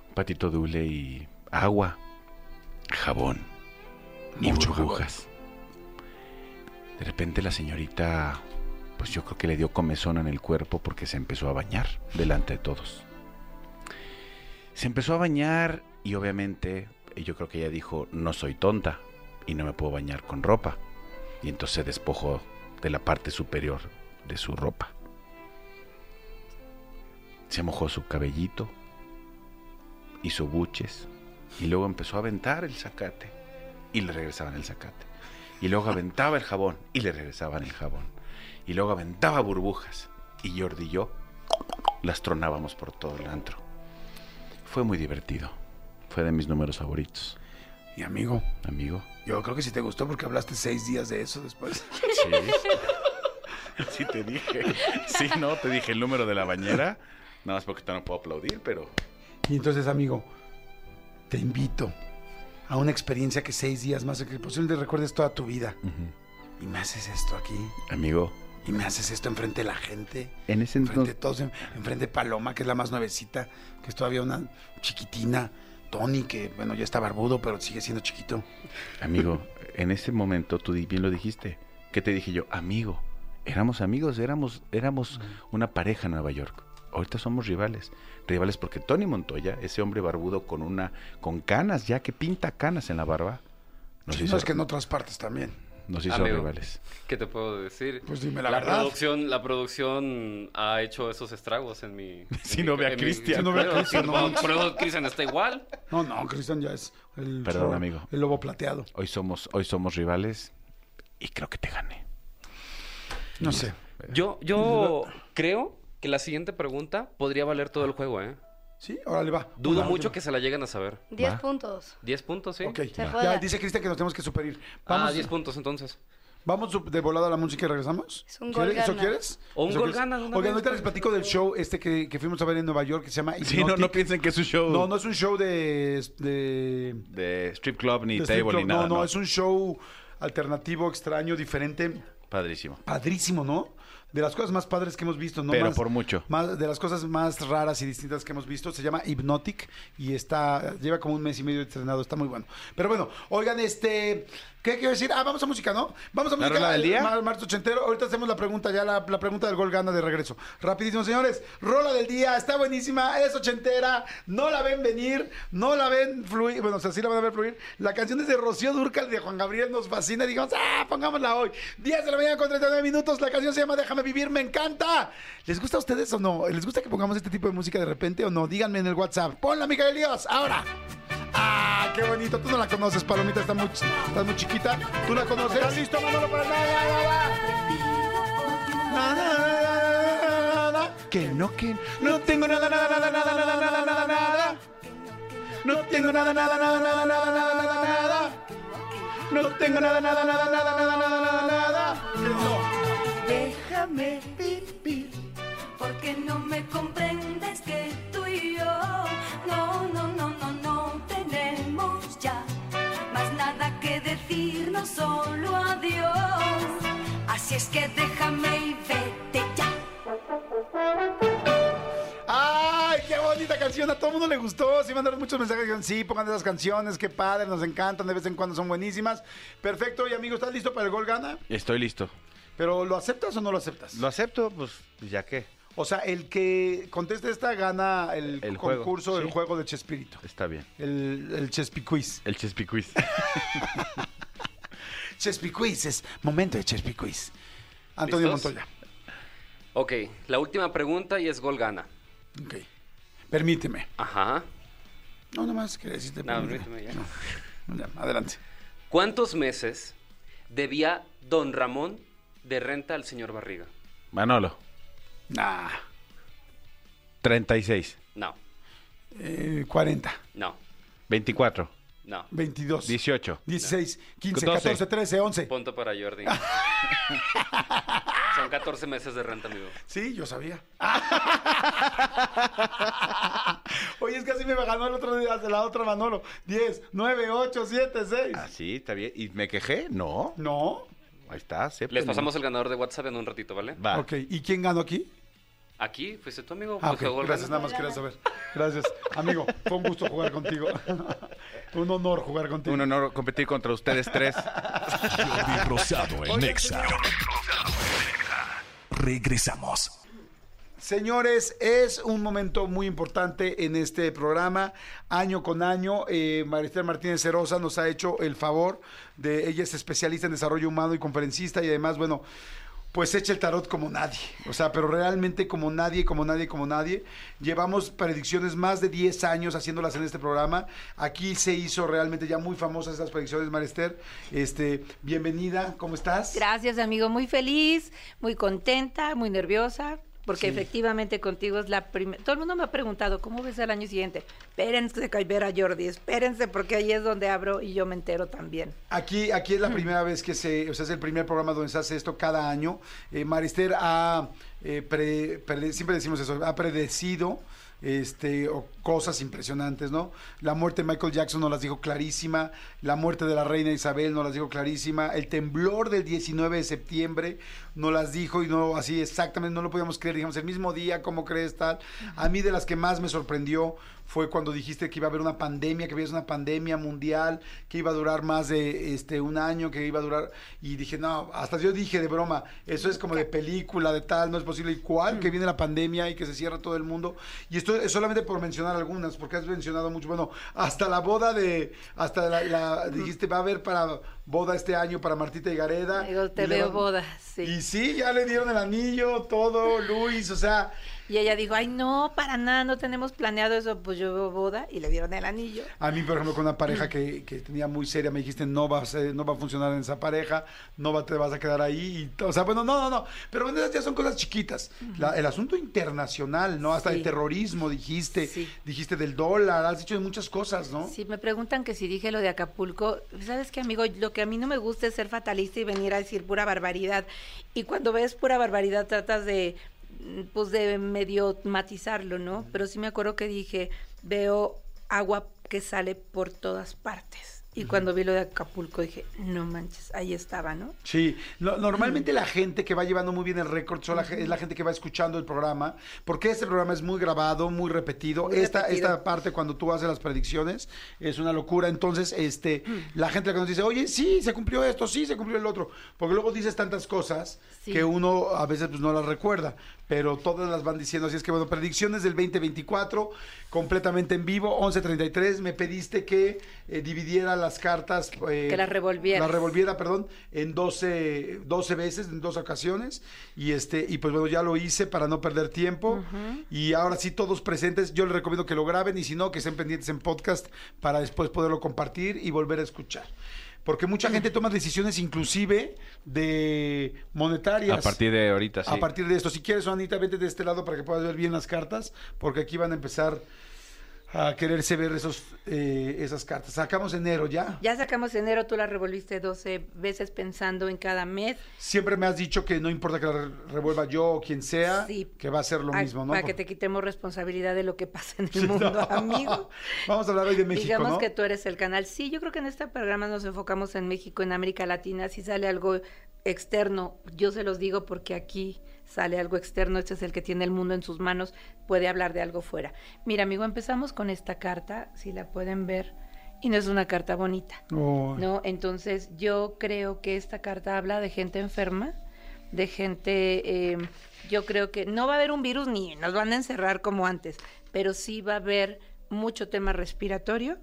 Un patito de hule y agua, jabón y Mucho burbujas. De repente la señorita, pues yo creo que le dio comezón en el cuerpo porque se empezó a bañar delante de todos. Se empezó a bañar y obviamente yo creo que ella dijo, no soy tonta y no me puedo bañar con ropa. Y entonces se despojó de la parte superior de su ropa. Se mojó su cabellito, hizo buches y luego empezó a aventar el zacate y le regresaban el zacate. Y luego aventaba el jabón y le regresaban el jabón. Y luego aventaba burbujas. Y Jordi y yo las tronábamos por todo el antro. Fue muy divertido. Fue de mis números favoritos. Y amigo, Amigo. yo creo que sí te gustó porque hablaste seis días de eso después. Sí. Sí te dije. Sí, no, te dije el número de la bañera. Nada más porque no puedo aplaudir, pero Y entonces, amigo, te invito a una experiencia que seis días más, que posiblemente recuerdes toda tu vida. Y me haces esto aquí. amigo, Y me haces esto enfrente de la gente. en ese Enfrente de entonces todos. en- Enfrente de Paloma, que es la más nuevecita. Que es todavía una chiquitina. Tony, que bueno, ya está barbudo, pero sigue siendo chiquito. Amigo, en ese momento tú bien lo dijiste. ¿Qué te dije yo? Amigo. Éramos amigos, éramos, éramos una pareja en Nueva York. Ahorita somos rivales. Rivales porque Tony Montoya, ese hombre barbudo con una, con canas ya que pinta canas en la barba, nos Sí, hizo, no, es que en otras partes también. Nos hizo Amigo, rivales. ¿Qué te puedo decir? Pues dime la verdad. producción, la producción ha hecho esos estragos en mi. en Si mi- no ve a Cristian. Si no ve a Cristian, no. Por eso Cristian está igual. No, no, Cristian ya es el, Perdón, amigo. el lobo plateado. Hoy somos, hoy somos rivales y creo que te gané. No sé. Yo, yo creo que la siguiente pregunta podría valer todo el juego, ¿eh? Sí, órale, va. Dudo Una mucho última. que se la lleguen a saber. 10 Va. puntos. 10 puntos, ¿sí? Ok. Se Ya dice Cristian que nos tenemos que superir. Ah, Vamos, 10 puntos entonces. vamos de volada a la música y regresamos. Es un ¿Quieres- gol ¿Eso gana. quieres? O un ¿Eso gol quieres? gana de una Oigan, vez, ahorita les platico del show este que, que fuimos a ver en Nueva York que se llama Sí, no, no Hypnotic. piensen que es un show No, no es un show de... de de strip club ni de strip table club. ni nada. No, no, es un show alternativo, extraño, diferente. Padrísimo. Padrísimo, ¿no? De las cosas más padres que hemos visto, ¿no? Pero Más- por mucho. Más, de las cosas más raras y distintas que hemos visto. Se llama Hypnotic y está, lleva como un mes y medio estrenado. Está muy bueno. Pero bueno, oigan, este, ¿qué quiero decir? Ah, vamos a música, ¿no? Vamos a ¿La música. rola del día? Mar- martes ochentero. Ahorita hacemos la pregunta, ya la, la pregunta del gol gana de regreso. Rapidísimo, señores. Rola del día, está buenísima, es ochentera. No la ven venir, no la ven fluir. Bueno, o sea, sí la van a ver fluir. La canción es de Rocío Durcal de Juan Gabriel, nos fascina. Y dijimos, ah, pongámosla hoy. 10 de la mañana con 39 minutos. La canción se llama Déjame vivir, me encanta. ¿Les gusta a ustedes o no? ¿Les gusta que pongamos este tipo de música de repente o no? Díganme en el WhatsApp. Ponla, Miguel Dios, ahora. Ah, qué bonito. Tú no la conoces, Palomita, está muy, está muy chiquita. ¿Tú la conoces? ¿Estás listo, Manolo, para nada? Que no, que no tengo nada, nada, nada, nada, nada, nada, nada, nada. No tengo nada, nada, nada, nada, nada, nada, nada, nada. No tengo nada, nada, nada, nada, nada, nada, nada, nada. Déjame todo el mundo le gustó. Sí, mandaron muchos mensajes. Dijeron, sí, pongan esas canciones. Qué padre, nos encantan. De vez en cuando son buenísimas. Perfecto. Y amigo, ¿estás listo para el gol gana? Estoy listo. Pero ¿lo aceptas o no lo aceptas? ¿Lo acepto? Pues ya qué. O sea, el que conteste esta gana el, concurso del sí. juego de Chespirito. Está bien. El, el Chespiquiz. El Chespiquiz. Chespiquiz es momento de Chespiquiz. Antonio ¿Listos? Montoya. Ok, la última pregunta y es gol gana. Ok. Permíteme. Ajá. No, nomás quería decirte. No, permíteme. permíteme ya. No, ya, adelante. ¿Cuántos meses debía don Ramón de renta al señor Barriga? Manolo. Nah. 36. No, Eh, 40, no, 24. No. 22, 18. 16, 15, 12. 14, 13, 11. Punto para Jordi. Son 14 meses de renta, amigo. Sí, yo sabía. Oye, es que así me ganó el otro día de la otra Manolo. 10, 9, 8, 7, 6. Ah, sí, está bien. ¿Y me quejé? No. No. Ahí está, Les acéptenlo. pasamos el ganador de WhatsApp en un ratito, ¿vale? Va. Ok, ¿y quién ganó aquí? Aquí, fuiste tu amigo. Ah, pues, ok, jugó el gracias, nada más quería saber. Gracias, amigo, fue un gusto jugar contigo. un honor jugar contigo. Un honor competir contra ustedes tres. Jordi Rosado en Nexa. Regresamos. Señores, es un momento muy importante en este programa. Año con año, eh, Maristel Martínez Cerosa nos ha hecho el favor de, ella es especialista en desarrollo humano y conferencista y además, bueno, pues echa el tarot como nadie. O sea, pero realmente como nadie, como nadie, como nadie. Llevamos predicciones más de 10 años haciéndolas en este programa. Aquí se hizo realmente ya muy famosas esas predicciones, Marister. Este, bienvenida, ¿cómo estás? Gracias, amigo. Muy feliz, muy contenta, muy nerviosa, porque Sí. efectivamente contigo es la primera. Todo el mundo me ha preguntado, ¿cómo ves el año siguiente? Espérense que ver a Jordi, espérense, porque ahí es donde abro y yo me entero también. Aquí, aquí es la primera vez que se, o sea, es el primer programa donde se hace esto cada año. Eh, Marister ha, eh, pre- pre- siempre decimos eso, ha predecido este, o cosas impresionantes, ¿no? La muerte de Michael Jackson nos las dijo clarísima, la muerte de la reina Isabel nos las dijo clarísima, el temblor del 19 de septiembre nos las dijo y no así exactamente, no lo podíamos creer, digamos, el mismo día, ¿cómo crees tal? A mí de las que más me sorprendió fue cuando dijiste que iba a haber una pandemia, que había una pandemia mundial, que iba a durar más de este un año, que iba a durar y dije, no, hasta yo dije de broma, eso es como de película, de tal, no es posible y cuál, que viene la pandemia y que se cierra todo el mundo. Y esto es solamente por mencionar algunas, porque has mencionado mucho. Bueno, hasta la boda de, hasta la, la- dijiste, va a haber para boda este año para Martita y Gareda. Digo, te Y veo van- boda, sí. Y sí, ya le dieron el anillo, todo, Luis, o sea, Y ella dijo, ay, no, para nada, no tenemos planeado eso. Pues yo veo boda y le dieron el anillo. A mí, por ejemplo, con una pareja que, que tenía muy seria, me dijiste, no va, a ser- no va a funcionar en esa pareja, no va, te vas a quedar ahí. y o sea, bueno, no, no, no. Pero bueno, esas ya son cosas chiquitas. La- el asunto internacional, ¿no? Hasta Sí. el terrorismo, dijiste. Sí. Dijiste del dólar, has dicho de muchas cosas, ¿no? Si me preguntan que si dije lo de Acapulco, ¿sabes qué, amigo? Lo que a mí no me gusta es ser fatalista y venir a decir pura barbaridad. Y cuando ves pura barbaridad tratas de, pues, de medio matizarlo, ¿no? Pero sí me acuerdo que dije, veo agua que sale por todas partes. Y cuando vi lo de Acapulco dije, no manches, ahí estaba, ¿no? Sí, no- normalmente la gente que va llevando muy bien el récord es la gente que va escuchando el programa, porque este programa es muy grabado, muy repetido. Muy esta, repetido. esta parte cuando tú haces las predicciones es una locura. Entonces, este, la gente que nos dice, oye, sí, se cumplió esto, sí, se cumplió el otro. Porque luego dices tantas cosas Sí. que uno a veces pues, no las recuerda, pero todas las van diciendo. Así es que, bueno, predicciones del 2024, completamente en vivo, 11.33. Me pediste que eh, dividiera las cartas. eh, Que las revolvieras. las revolviera, perdón, en 12, 12 veces, en dos ocasiones. Y este, y pues bueno, ya lo hice para no perder tiempo. Y ahora sí, todos presentes, yo les recomiendo que lo graben y si no, que estén pendientes en podcast para después poderlo compartir y volver a escuchar. Porque mucha gente toma decisiones inclusive de monetarias. A partir de ahorita, sí. A partir de esto. Si quieres, Juanita, vete de este lado para que puedas ver bien las cartas, porque aquí van a empezar a quererse ver esos, eh, esas cartas. Sacamos enero ya. Ya sacamos enero, tú la revolviste 12 veces pensando en cada mes. Siempre me has dicho que no importa que la re- revuelva yo o quien sea, Sí. que va a ser lo Ah, mismo, ¿no? Para que te quitemos responsabilidad de lo que pasa en el mundo, No. amigo. Vamos a hablar hoy de México, Digamos ¿no? que tú eres el canal. Sí, yo creo que en este programa nos enfocamos en México, en América Latina. Si sale algo externo, yo se los digo porque aquí sale algo externo. Este es el que tiene el mundo en sus manos, puede hablar de algo fuera. Mira, amigo, empezamos con esta carta, si la pueden ver, y no es una carta bonita. Oh, ¿no? Entonces yo creo que esta carta habla de gente enferma, de gente, eh, yo creo que no va a haber un virus ni nos van a encerrar como antes, pero sí va a haber mucho tema respiratorio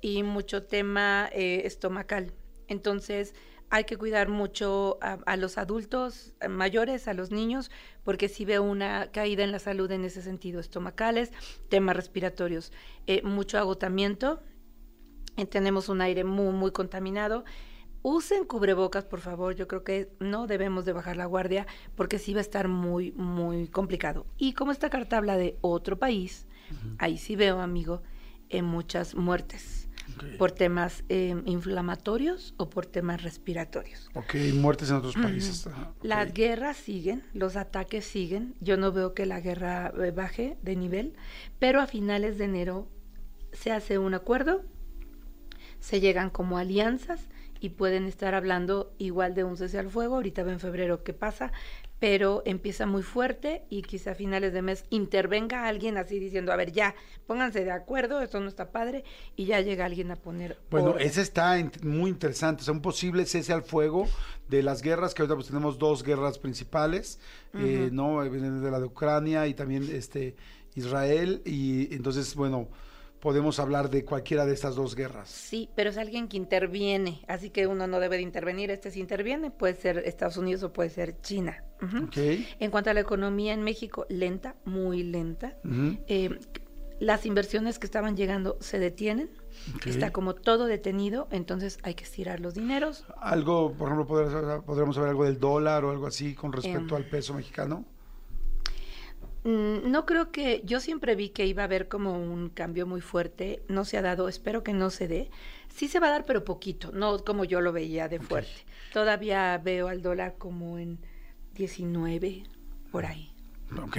y mucho tema eh, estomacal. Entonces hay que cuidar mucho a, a los adultos eh, mayores, a los niños, porque sí veo una caída en la salud en ese sentido, estomacales, temas respiratorios, eh, mucho agotamiento, eh, tenemos un aire muy, muy contaminado. Usen cubrebocas, por favor. Yo creo que no debemos de bajar la guardia porque sí va a estar muy, muy complicado. Y como esta carta habla de otro país, ahí sí veo, amigo, eh, muchas muertes por temas eh, inflamatorios o por temas respiratorios. Ok, muertes en otros países. Las guerras siguen, los ataques siguen. Yo no veo que la guerra eh, baje de nivel, pero a finales de enero se hace un acuerdo, se llegan como alianzas y pueden estar hablando igual de un cese al fuego. Ahorita en febrero qué pasa, pero empieza muy fuerte y quizá a finales de mes intervenga alguien así diciendo, a ver, ya, pónganse de acuerdo, esto no está padre, y ya llega alguien a poner. Bueno, orden. ese está muy interesante. O sea, un posible cese al fuego de las guerras, que ahorita pues tenemos dos guerras principales, eh, ¿no? Eh, de la de Ucrania y también este Israel. Y entonces, bueno, podemos hablar de cualquiera de estas dos guerras. Sí, pero es alguien que interviene, así que uno no debe de intervenir. Este sí interviene, puede ser Estados Unidos o puede ser China. Ujú. ¿Ok? En cuanto a la economía en México, lenta, muy lenta. Eh, las inversiones que estaban llegando se detienen. Está como todo detenido, entonces hay que estirar los dineros. Algo, por ejemplo, podríamos saber algo del dólar o algo así con respecto Em. al peso mexicano. Mm, No creo que, yo siempre vi que iba a haber como un cambio muy fuerte, no se ha dado, espero que no se dé. Sí se va a dar, pero poquito, no como yo lo veía de fuerte. Todavía veo al dólar como en 19, por ahí. Ok.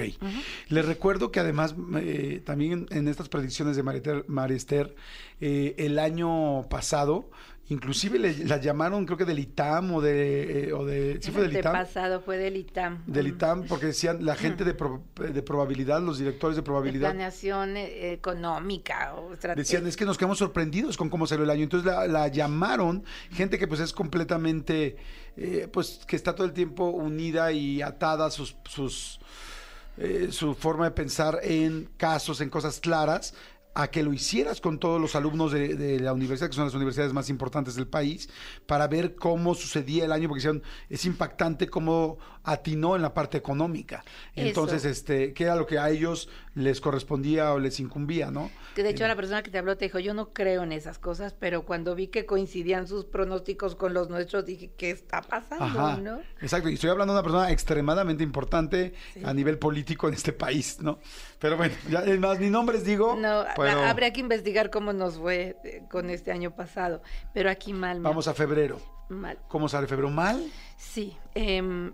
Les recuerdo que además eh, también en, en estas predicciones de Mariester, eh, el año pasado Inclusive le, la llamaron, creo que del ITAM o de... eh, o de ¿Sí fue del El ITAM? pasado fue del ITAM. Del ITAM, porque decían la gente de, pro- de probabilidad, los directores de De probabilidad, planeación eh, económica o estratégica. decían, es que nos quedamos sorprendidos con cómo salió el año. Entonces la, la llamaron, gente que pues es completamente, eh, pues que está todo el tiempo unida y atada a sus, sus eh, su forma de pensar en casos, en cosas claras, a que lo hicieras con todos los alumnos de, la universidad, que son las universidades más importantes del país, para ver cómo sucedía el año, porque es impactante cómo atinó en la parte económica. Entonces, este, que era lo que a ellos les correspondía o les incumbía, ¿no? Que de hecho la persona que te habló te dijo, yo no creo en esas cosas, pero cuando vi que coincidían sus pronósticos con los nuestros, dije, ¿qué está pasando? Ajá, ¿no? exacto. Y estoy hablando de una persona extremadamente importante a nivel político en este país, ¿no? Pero bueno, ya es más, ni nombres digo. No, pero habría que investigar cómo nos fue eh, con este año pasado, pero aquí mal. vamos a febrero. Mal. ¿Cómo sale febrero? ¿Mal? Sí, em, eh,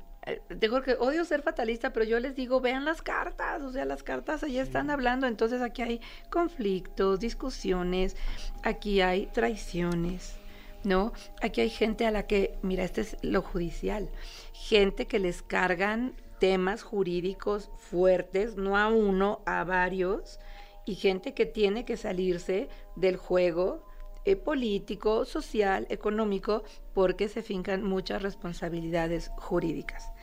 te juro que odio ser fatalista, pero yo les digo, vean las cartas, o sea, las cartas allá están hablando, entonces aquí hay conflictos, discusiones, aquí hay traiciones, ¿no? Aquí hay gente a la que, mira, este es lo judicial, gente que les cargan temas jurídicos fuertes, no a uno, a varios, y gente que tiene que salirse del juego eh, político, social, económico, porque se fincan muchas responsabilidades jurídicas.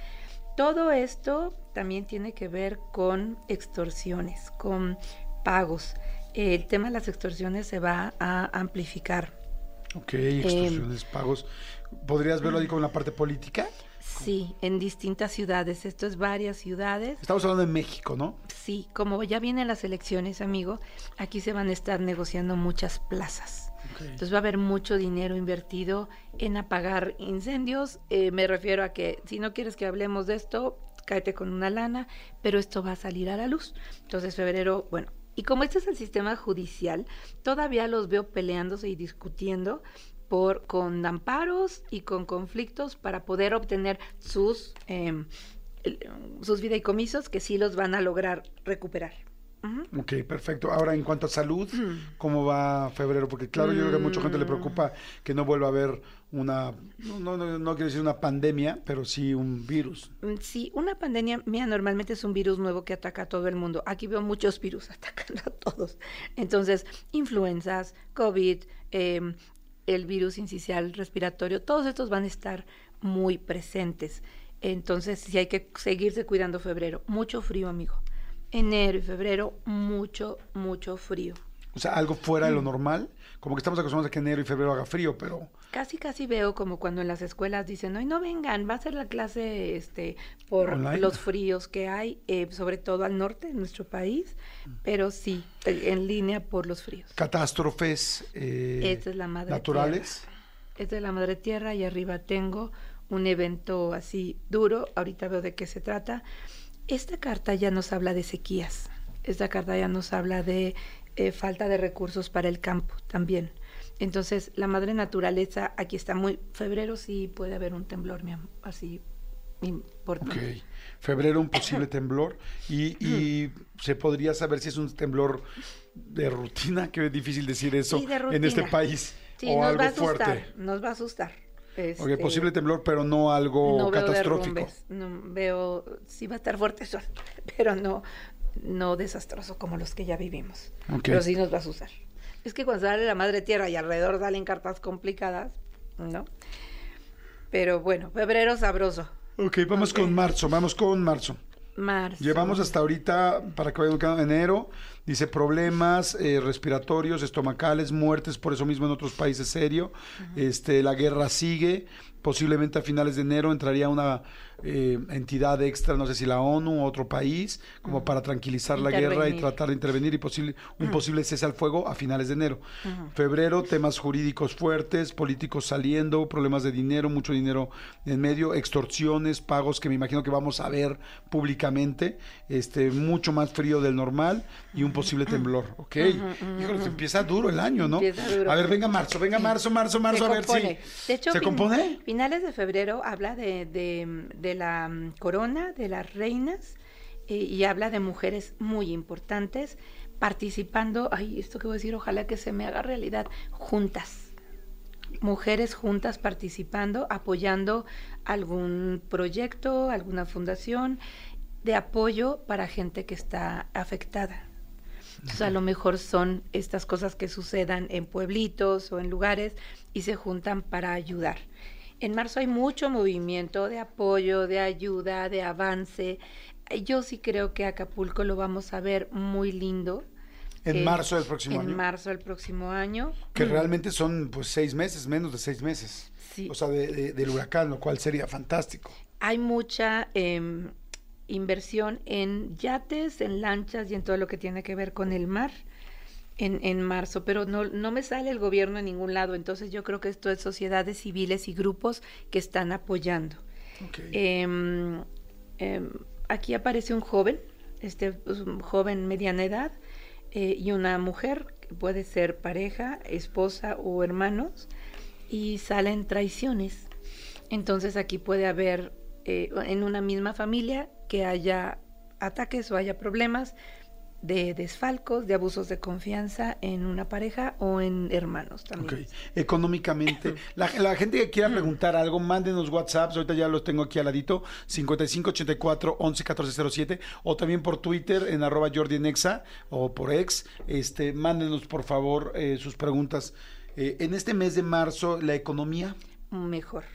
Todo esto también tiene que ver con extorsiones, con pagos. El tema de las extorsiones se va a amplificar. Ok, Em, extorsiones, pagos. ¿Podrías verlo ahí con la parte política? Sí, en distintas ciudades. Esto es varias ciudades. Estamos hablando de México, ¿no? Sí, como ya vienen las elecciones, amigo, aquí se van a estar negociando muchas plazas. Entonces va a haber mucho dinero invertido en apagar incendios. Eh, me refiero a que si no quieres que hablemos de esto, cáete con una lana, pero esto va a salir a la luz. Entonces febrero, bueno, y como este es el sistema judicial, todavía los veo peleándose y discutiendo por con amparos y con conflictos para poder obtener sus el- sus fideicomisos que sí los van a lograr recuperar. Ujú. Ok, perfecto. Ahora, en cuanto a salud, ¿cómo va febrero? Porque claro, yo creo que a mucha gente le preocupa que no vuelva a haber una, no, no, no, no quiero decir una pandemia, pero sí un virus. Mm, Sí, una pandemia, mira, normalmente es un virus nuevo que ataca a todo el mundo. Aquí veo muchos virus atacando a todos. Entonces, influenzas, COVID, em, el virus incisional respiratorio, todos estos van a estar muy presentes. Entonces, sí hay que seguirse cuidando febrero. Mucho frío, amigo. Enero y febrero, mucho, mucho frío. O sea, algo fuera de lo normal. Como que estamos acostumbrados a que enero y febrero haga frío, pero Casi, casi veo como cuando en las escuelas dicen, no, no vengan, va a ser la clase este, por Online. los fríos que hay, eh, sobre todo al norte de nuestro país, pero sí, en línea por los fríos. catástrofes eh, Esta es la madre naturales. Esta es la madre tierra y arriba tengo un evento así duro, ahorita veo de qué se trata. Esta carta ya nos habla de sequías, esta carta ya nos habla de eh, falta de recursos para el campo también. Entonces, la madre naturaleza, aquí está muy, febrero sí puede haber un temblor, mi am- así Ok. importante. Febrero un posible temblor y, y se podría saber si es un temblor de rutina, que es difícil decir eso Sí, en este país, Sí, o nos algo va a asustar, fuerte. nos va a asustar. Este, posible temblor, pero no algo no veo catastrófico. derrumbes, no veo, sí va a estar fuerte pero no, no desastroso como los que ya vivimos. Ok. Pero sí nos va a asustar. Es que cuando sale la madre tierra y alrededor salen cartas complicadas, ¿no? Pero bueno, febrero sabroso. Ok, vamos con marzo, vamos con marzo. Marzo. Llevamos hasta ahorita, para que vayan enero, dice problemas eh, respiratorios, estomacales, muertes, por eso mismo en otros países serio. este, la guerra sigue, posiblemente a finales de enero entraría una eh, entidad extra, no sé si la ONU o otro país, como para tranquilizar la guerra y tratar de intervenir y posible, un posible cese al fuego a finales de enero. Febrero, temas jurídicos fuertes, políticos saliendo, problemas de dinero, mucho dinero en medio, extorsiones, pagos que me imagino que vamos a ver públicamente, este, mucho más frío del normal y un posible temblor, ¿ok? Híjole, empieza duro el año, ¿no? Duro. A ver, venga marzo, venga marzo, marzo, marzo, Se a ver compone. si... De hecho, ¿Se compone? Finales de febrero habla de, de- de la mm, corona, de las reinas, eh, y habla de mujeres muy importantes participando, ay, esto que voy a decir, ojalá que se me haga realidad, juntas. mujeres juntas participando, apoyando algún proyecto, alguna fundación de apoyo para gente que está afectada. Entonces, a lo mejor son estas cosas que sucedan en pueblitos o en lugares y se juntan para ayudar. En marzo hay mucho movimiento de apoyo, de ayuda, de avance. Yo sí creo que Acapulco lo vamos a ver muy lindo. En Eh, marzo del próximo en año. marzo del próximo año. Que realmente son pues seis meses, menos de seis meses. Sí. O sea, de- de- del huracán, lo cual sería fantástico. Hay mucha em, inversión en yates, en lanchas y en todo lo que tiene que ver con el mar en, en marzo, pero no, no me sale el gobierno en ningún lado, entonces yo creo que esto es sociedades civiles y grupos que están apoyando. Em, em, aquí aparece un joven, este pues, un joven mediana edad, eh, y una mujer, que puede ser pareja, esposa o hermanos, y salen traiciones. Entonces aquí puede haber eh, en una misma familia que haya ataques o haya problemas de desfalcos, de abusos de confianza en una pareja o en hermanos también. Económicamente, la, la gente que quiera preguntar algo, mándenos WhatsApps, ahorita ya los tengo aquí al ladito, 5584 11 1407, o también por Twitter en arroba Jordi en Exa, o por ex, este, mándenos por favor eh, sus preguntas. Eh, en este mes de marzo, la economía, Mejor.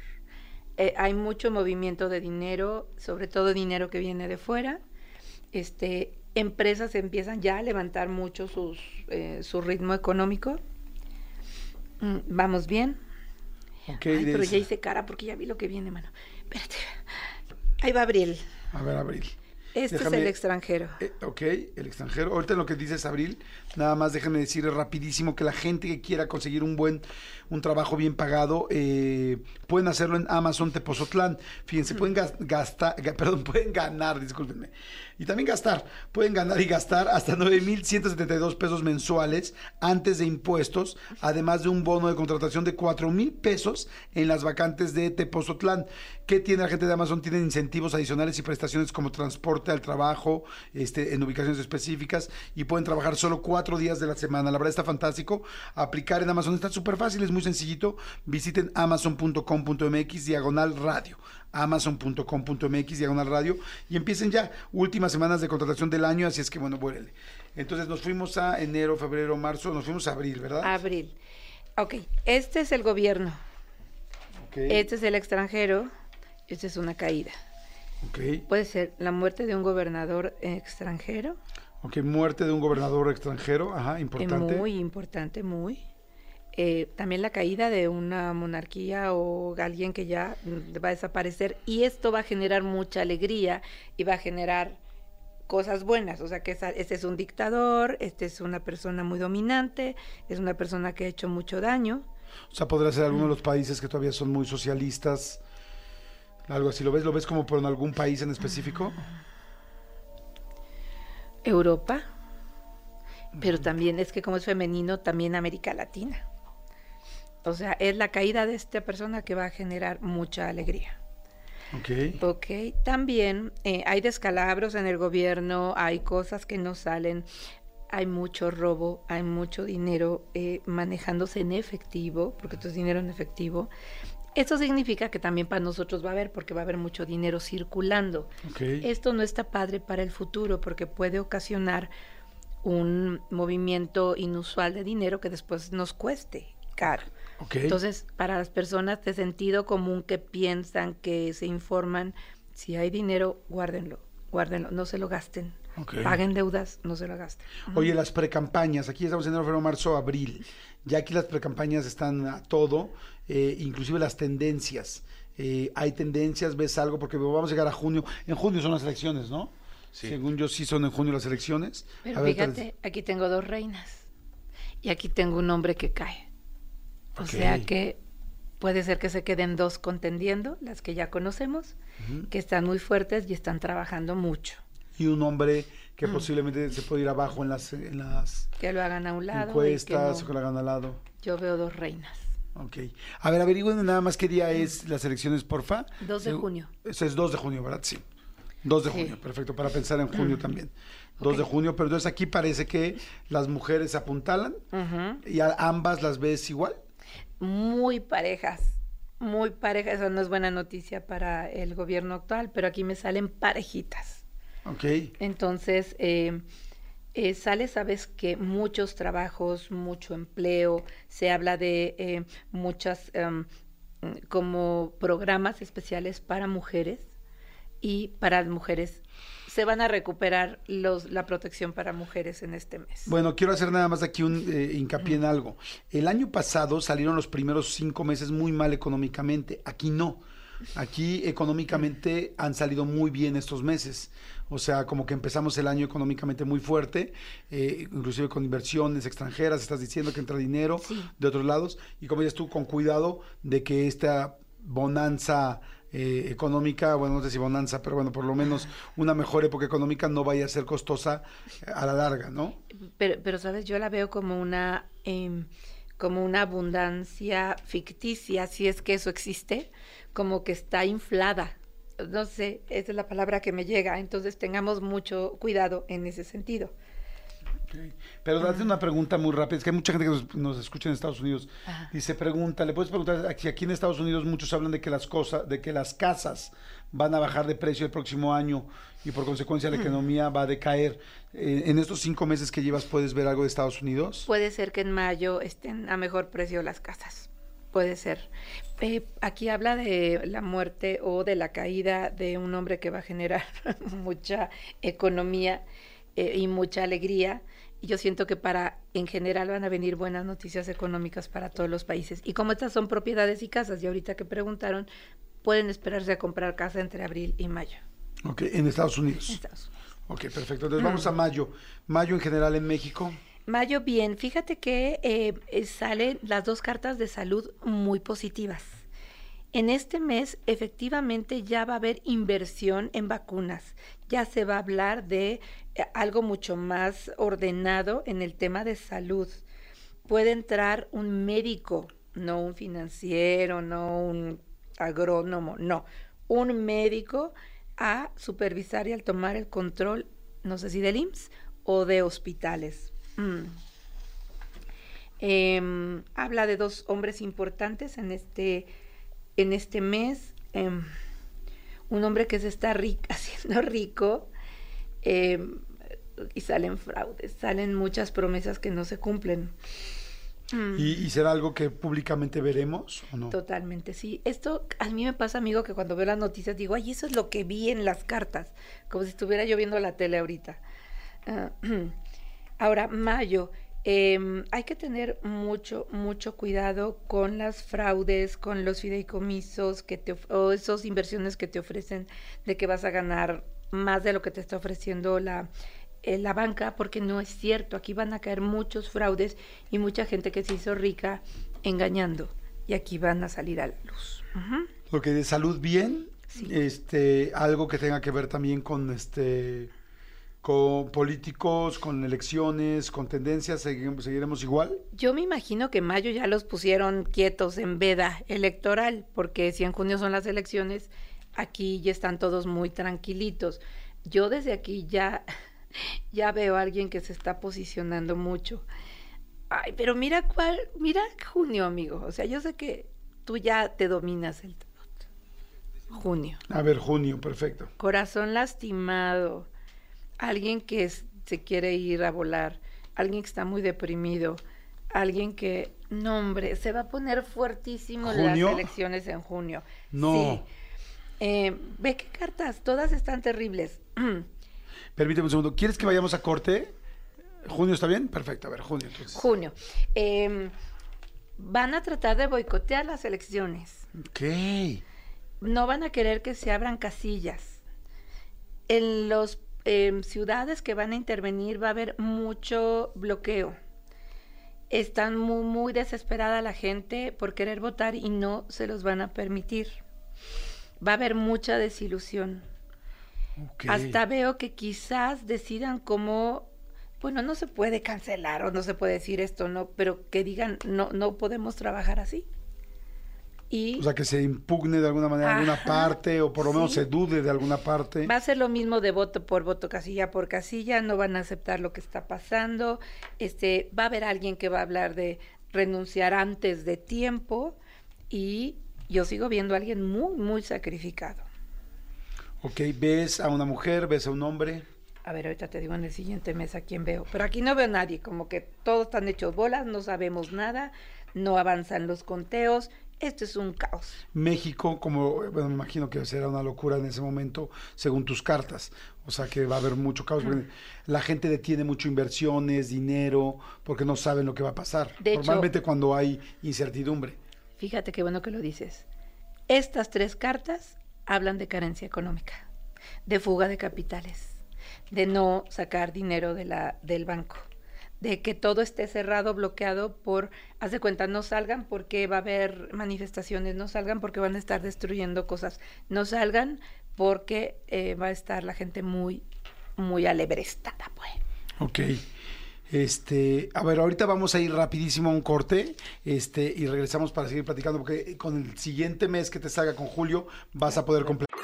Eh, hay mucho movimiento de dinero, sobre todo dinero que viene de fuera. Este, empresas empiezan ya a levantar mucho sus, eh, su ritmo económico. Mm, Vamos bien. ok, Ay, pero ya hice cara porque ya vi lo que viene, mano. Espérate. Ahí va Abril. a ver, Abril. Este Déjame- es el extranjero. Eh, ok, el extranjero. Ahorita en lo que dices, Abril, nada más déjenme decir rapidísimo que la gente que quiera conseguir un buen, un trabajo bien pagado, eh, pueden hacerlo en Amazon Tepozotlán. Fíjense, pueden gas- gastar, ga- perdón, pueden ganar, discúlpenme. Y también gastar, pueden ganar y gastar hasta 9.172 pesos mensuales antes de impuestos, además de un bono de contratación de 4.000 pesos en las vacantes de Tepozotlán. ¿Qué tiene la gente de Amazon? Tienen incentivos adicionales y prestaciones como transporte al trabajo, este, en ubicaciones específicas y pueden trabajar solo cuatro días de la semana. La verdad está fantástico. Aplicar en Amazon está súper fácil, es muy sencillito. Visiten amazon.com.mx diagonal radio amazon.com.mx diagonal radio y empiecen ya últimas semanas de contratación del año, así es que bueno, vuélele. Entonces nos fuimos a enero, febrero, marzo, nos fuimos a abril, ¿verdad? Abril. Ok, este es el gobierno. Este es el extranjero. Esta es una caída. Puede ser la muerte de un gobernador extranjero. ok, muerte de un gobernador extranjero, ajá, eh, importante. Muy importante, muy. Eh, también la caída de una monarquía o alguien que ya mm, va a desaparecer. Y esto va a generar mucha alegría y va a generar cosas buenas. O sea, que esa- este es un dictador, este es una persona muy dominante, es una persona que ha hecho mucho daño. O sea, podría ser alguno de los países que todavía son muy socialistas. Algo así, ¿lo ves? ¿Lo ves como por algún país en específico? Europa, pero también es que como es femenino, también América Latina. O sea, es la caída de esta persona que va a generar mucha alegría. Ok. Ok, también eh, hay descalabros en el gobierno, hay cosas que no salen, hay mucho robo, hay mucho dinero eh, manejándose en efectivo, porque esto es dinero en efectivo. Esto significa que también para nosotros va a haber, porque va a haber mucho dinero circulando. Ok. Esto no está padre para el futuro, porque puede ocasionar un movimiento inusual de dinero que después nos cueste caro. Entonces, para las personas de sentido común que piensan, que se informan, si hay dinero, guárdenlo, guárdenlo, no se lo gasten. Paguen deudas, no se lo gasten. Oye, las precampañas, aquí estamos en enero, febrero, marzo, abril. Ya aquí las precampañas están a todo, eh, inclusive las tendencias. Eh, hay tendencias, ves algo, porque vamos a llegar a junio. En junio son las elecciones, ¿no? Sí. Según yo sí son en junio las elecciones. Pero A ver, fíjate, aquí tengo dos reinas y aquí tengo un hombre que cae. O sea que puede ser que se queden dos contendiendo, las que ya conocemos, que están muy fuertes y están trabajando mucho. Y un hombre que Mm. posiblemente se puede ir abajo en las, en las Que lo hagan a un lado. que encuestas, no. que lo hagan al lado. Yo veo dos reinas. Ok. A ver, averigüen nada más qué día es las elecciones, porfa. 2 de junio. Eso es 2 de junio, ¿verdad? Sí. 2 de Sí. junio, perfecto, para pensar en junio también. 2 de junio, pero entonces aquí parece que las mujeres se apuntalan y a ambas las ves igual. muy parejas, muy parejas. Eso no es buena noticia para el gobierno actual, pero aquí me salen parejitas. Ok. Entonces, eh, eh, sale, sabes que muchos trabajos, mucho empleo, se habla de eh, muchas em, como programas especiales para mujeres y para las mujeres se van a recuperar los, la protección para mujeres en este mes. Bueno, quiero hacer nada más aquí un eh, hincapié en algo. El año pasado salieron los primeros cinco meses muy mal económicamente. Aquí no. Aquí económicamente han salido muy bien estos meses. O sea, como que empezamos el año económicamente muy fuerte, eh, inclusive con inversiones extranjeras, estás diciendo que entra dinero de otros lados. Y como dices tú, con cuidado de que esta bonanza eh, económica, bueno, no sé si bonanza, pero bueno, por lo menos una mejor época económica no vaya a ser costosa a la larga, ¿no? Pero, pero sabes, yo la veo como una, em, como una abundancia ficticia, si es que eso existe, como que está inflada. No sé, esa es la palabra que me llega, entonces tengamos mucho cuidado en ese sentido. Pero date una pregunta muy rápida. Es que hay mucha gente que nos, nos escucha en Estados Unidos. Y se pregunta, le puedes preguntar si aquí en Estados Unidos muchos hablan de que las cosas, de que las casas van a bajar de precio el próximo año y por consecuencia la economía va a decaer. Eh, en estos cinco meses que llevas, ¿puedes ver algo de Estados Unidos? Puede ser que en mayo estén a mejor precio las casas. Puede ser. Eh, aquí habla de la muerte o de la caída de un hombre que va a generar mucha economía eh, y mucha alegría. Y yo siento que para, en general, van a venir buenas noticias económicas para todos los países. Y como estas son propiedades y casas, y ahorita que preguntaron, pueden esperarse a comprar casa entre abril y mayo. Ok, en Estados Unidos. En Estados Ok, perfecto. Entonces vamos Mm. a mayo. Mayo en general en México. Mayo, bien. Fíjate que eh, salen las dos cartas de salud muy positivas. En este mes, efectivamente, ya va a haber inversión en vacunas. Ya se va a hablar de eh, algo mucho más ordenado en el tema de salud. Puede entrar un médico, no un financiero, no un agrónomo, no, un médico a supervisar y al tomar el control, no sé si del IMSS o de hospitales. Mm. Em, habla de dos hombres importantes en este, en este mes. Em, un hombre que se está haciendo rico em, y salen fraudes, salen muchas promesas que no se cumplen. Mm. ¿Y, y será algo que públicamente veremos o no? Totalmente, sí. Esto a mí me pasa, amigo, que cuando veo las noticias digo, ay, eso es lo que vi en las cartas, como si estuviera yo viendo la tele ahorita. Ah, ahora, mayo, em, hay que tener mucho, mucho cuidado con las fraudes, con los fideicomisos que te o esas inversiones que te ofrecen de que vas a ganar más de lo que te está ofreciendo la, eh, la banca, porque no es cierto. Aquí van a caer muchos fraudes y mucha gente que se hizo rica engañando. Y aquí van a salir a la luz. Lo que de salud bien, este, algo que tenga que ver también con este con políticos, con elecciones, con tendencias, seguiremos igual. Yo me imagino que mayo ya los pusieron quietos en veda electoral, porque si en junio son las elecciones, aquí ya están todos muy tranquilitos. Yo desde aquí ya, ya veo a alguien que se está posicionando mucho. Ay, pero mira cuál, mira junio, amigo. O sea, yo sé que tú ya te dominas el junio. A ver, junio, perfecto. Corazón lastimado, alguien que es- se quiere ir a volar, alguien que está muy deprimido, alguien que, no hombre, se va a poner fuertísimo en ¿Junio? las elecciones en junio. No. Sí. Eh, ve qué cartas, todas están terribles. Permíteme un segundo. ¿Quieres que vayamos a corte? ¿Junio está bien? Perfecto, a ver, junio entonces. junio. Eh, van a tratar de boicotear las elecciones. Ok. no van a querer que se abran casillas. En las ciudades que van a intervenir va a haber mucho bloqueo. Están muy, muy desesperada la gente por querer votar y no se los van a permitir. Va a haber mucha desilusión. Hasta veo que quizás decidan cómo, bueno, no se puede cancelar o no se puede decir esto, no, pero que digan, no, no podemos trabajar así. Y O sea, que se impugne de alguna manera en alguna Ajá, parte o por lo menos sí. se dude de alguna parte. Va a ser lo mismo de voto por voto, casilla por casilla, no van a aceptar lo que está pasando. Este, va a haber alguien que va a hablar de, renunciar antes de tiempo y yo sigo viendo a alguien muy, muy sacrificado. Ok, ves a una mujer, ves a un hombre. A ver, ahorita te digo en el siguiente mes a quién veo. Pero aquí no veo a nadie, como que todos están hechos bolas, no sabemos nada, no avanzan los conteos. Esto es un caos. México, como, bueno, me imagino que será una locura en ese momento, según tus cartas. O sea que va a haber mucho caos. porque La gente detiene mucho inversiones, dinero, porque no saben lo que va a pasar. De hecho- Normalmente cuando hay incertidumbre. Fíjate qué bueno que lo dices. Estas tres cartas hablan de carencia económica, de fuga de capitales, de no sacar dinero de la, del banco, de que todo esté cerrado, bloqueado por, haz de cuenta, no salgan porque va a haber manifestaciones, no salgan porque van a estar destruyendo cosas, no salgan porque eh, va a estar la gente muy, muy alebrestada, pues. Ok. Este, a ver, ahorita vamos a ir rapidísimo a un corte, este, y regresamos para seguir platicando, porque con el siguiente mes que te salga con Julio, vas a poder completar.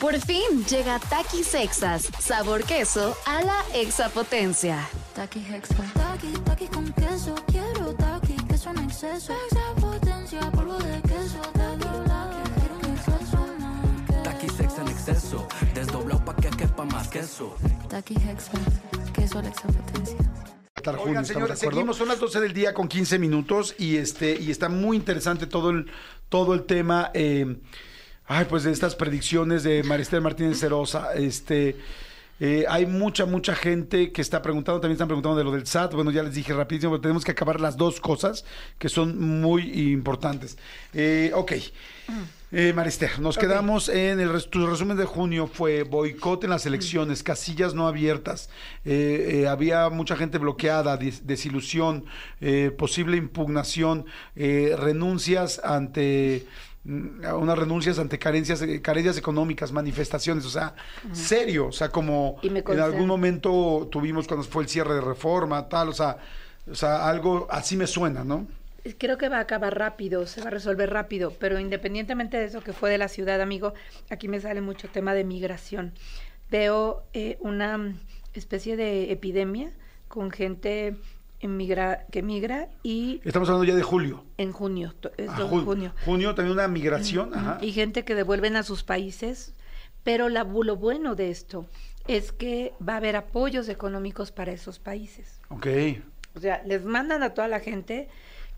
Por fin llega Takis Sexas, sabor queso a la exapotencia. Taki Hexa. Taki, taki con queso. Quiero taki, queso en exceso. Extra potencia, polvo de queso. Taki, taki, quiero un exceso más. Taqui sex en exceso, desdoblado pa' que quepa más queso. Taki Hexa. Queso a la extrapotencia. Julio, Oigan, ¿estamos señores, seguimos, son las 12 del día con 15 minutos y este y está muy interesante todo el todo el tema eh, ay, pues de estas predicciones de Maristel Martínez Cerosa, este eh, hay mucha, mucha gente que está preguntando, también están preguntando de lo del SAT. Bueno, ya les dije rapidísimo, pero tenemos que acabar las dos cosas que son muy importantes. Eh, ok. Eh, Marister, nos quedamos en el res- tu resumen de junio fue boicot en las elecciones, casillas no abiertas, eh, eh, había mucha gente bloqueada, desilusión, posible impugnación, renuncias ante unas renuncias ante carencias eh, carencias económicas, manifestaciones, o sea, serio, o sea, como en algún momento tuvimos cuando fue el cierre de reforma, tal, o sea, o sea, algo así me suena, ¿no? Creo que va a acabar rápido, se va a resolver rápido, pero independientemente de eso que fue de la ciudad, amigo, aquí me sale mucho tema de migración. Veo eh, una especie de epidemia con gente emigra- que migra y Estamos hablando ya de julio. en junio, es Ah, junio. Junio también una migración, ajá. Y gente que devuelven a sus países, pero la, lo bueno de esto es que va a haber apoyos económicos para esos países. Ok. O sea, les mandan a toda la gente,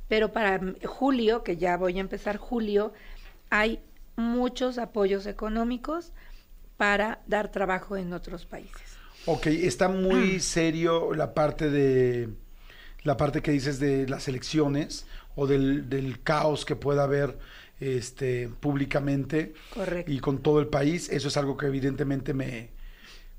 pero para julio, que ya voy a empezar julio, hay muchos apoyos económicos para dar trabajo en otros países. Ok, está muy serio la parte de la parte que dices de las elecciones o del, del caos que pueda haber este públicamente Correcto. y con todo el país. Eso es algo que evidentemente me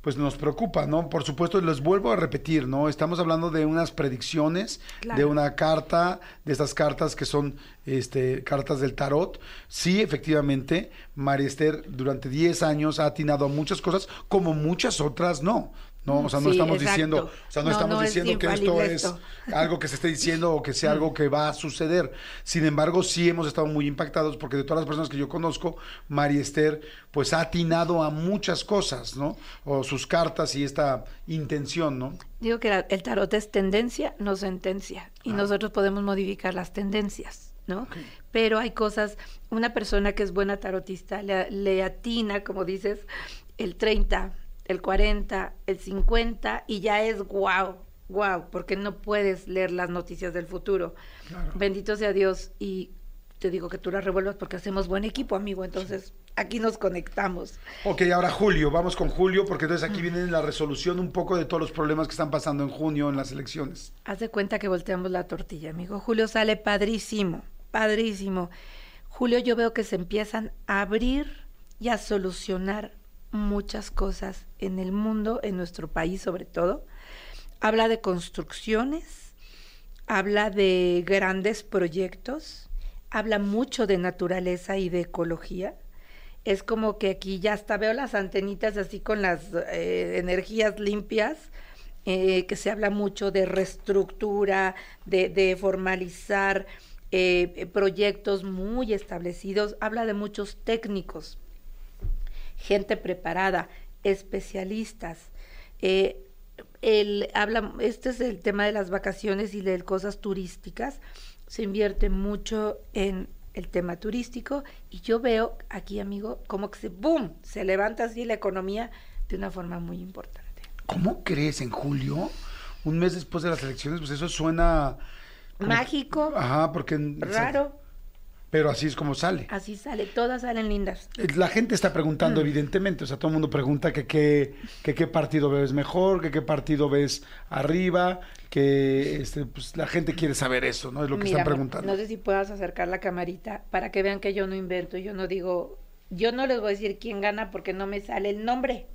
pues nos preocupa, ¿no? Por supuesto, les vuelvo a repetir, ¿no? Estamos hablando de unas predicciones, Claro. de una carta, de estas cartas que son este, cartas del tarot. Sí, efectivamente, María Esther durante 10 años ha atinado a muchas cosas, como muchas otras no. No, o sea, no Sí, estamos exacto. diciendo, o sea, no, No, estamos no es diciendo que esto es algo que se esté diciendo o que sea algo que va a suceder. Sin embargo, sí hemos estado muy impactados porque de todas las personas que yo conozco, María Esther, pues ha atinado a muchas cosas, ¿no? O sus cartas y esta intención, ¿no? Digo que la- el tarot es tendencia, no sentencia, y nosotros podemos modificar las tendencias, ¿no? Pero hay cosas, una persona que es buena tarotista le, le atina, como dices, el 30, el 40, el 50, y ya es guau, guau, porque no puedes leer las noticias del futuro. Bendito sea Dios, y te digo que tú las revuelvas porque hacemos buen equipo, amigo, entonces aquí nos conectamos. Ok, ahora Julio, vamos con Julio, porque entonces aquí viene la resolución un poco de todos los problemas que están pasando en junio en las elecciones. Haz de cuenta que volteamos la tortilla, amigo. Julio sale padrísimo, padrísimo. Julio yo veo que se empiezan a abrir y a solucionar muchas cosas en el mundo, en nuestro país sobre todo. Habla de construcciones, habla de grandes proyectos, habla mucho de naturaleza y de ecología. Es como que aquí ya hasta veo las antenitas así con las eh, energías limpias, eh, que se habla mucho de reestructura, de, formalizar eh, proyectos muy establecidos, habla de muchos técnicos, gente preparada, especialistas. eh, el, habla, este es el tema de las vacaciones y de cosas turísticas. se invierte mucho en el tema turístico y yo veo aquí, amigo, como que se, boom, se levanta así la economía de una forma muy importante. ¿Cómo crees en julio? Un mes después de las elecciones, pues eso suena... como- Mágico, Ajá, porque... raro, Pero así es como sale. así sale, todas salen lindas. Eh, La gente está preguntando, Mm. evidentemente, o sea, todo el mundo pregunta que qué que qué partido ves mejor, que qué partido ves arriba, que este, pues, la gente quiere saber eso, ¿no? Es lo que Mira, están preguntando. No sé si puedas acercar la camarita para que vean que yo no invento, yo no digo, yo no les voy a decir quién gana porque no me sale el nombre.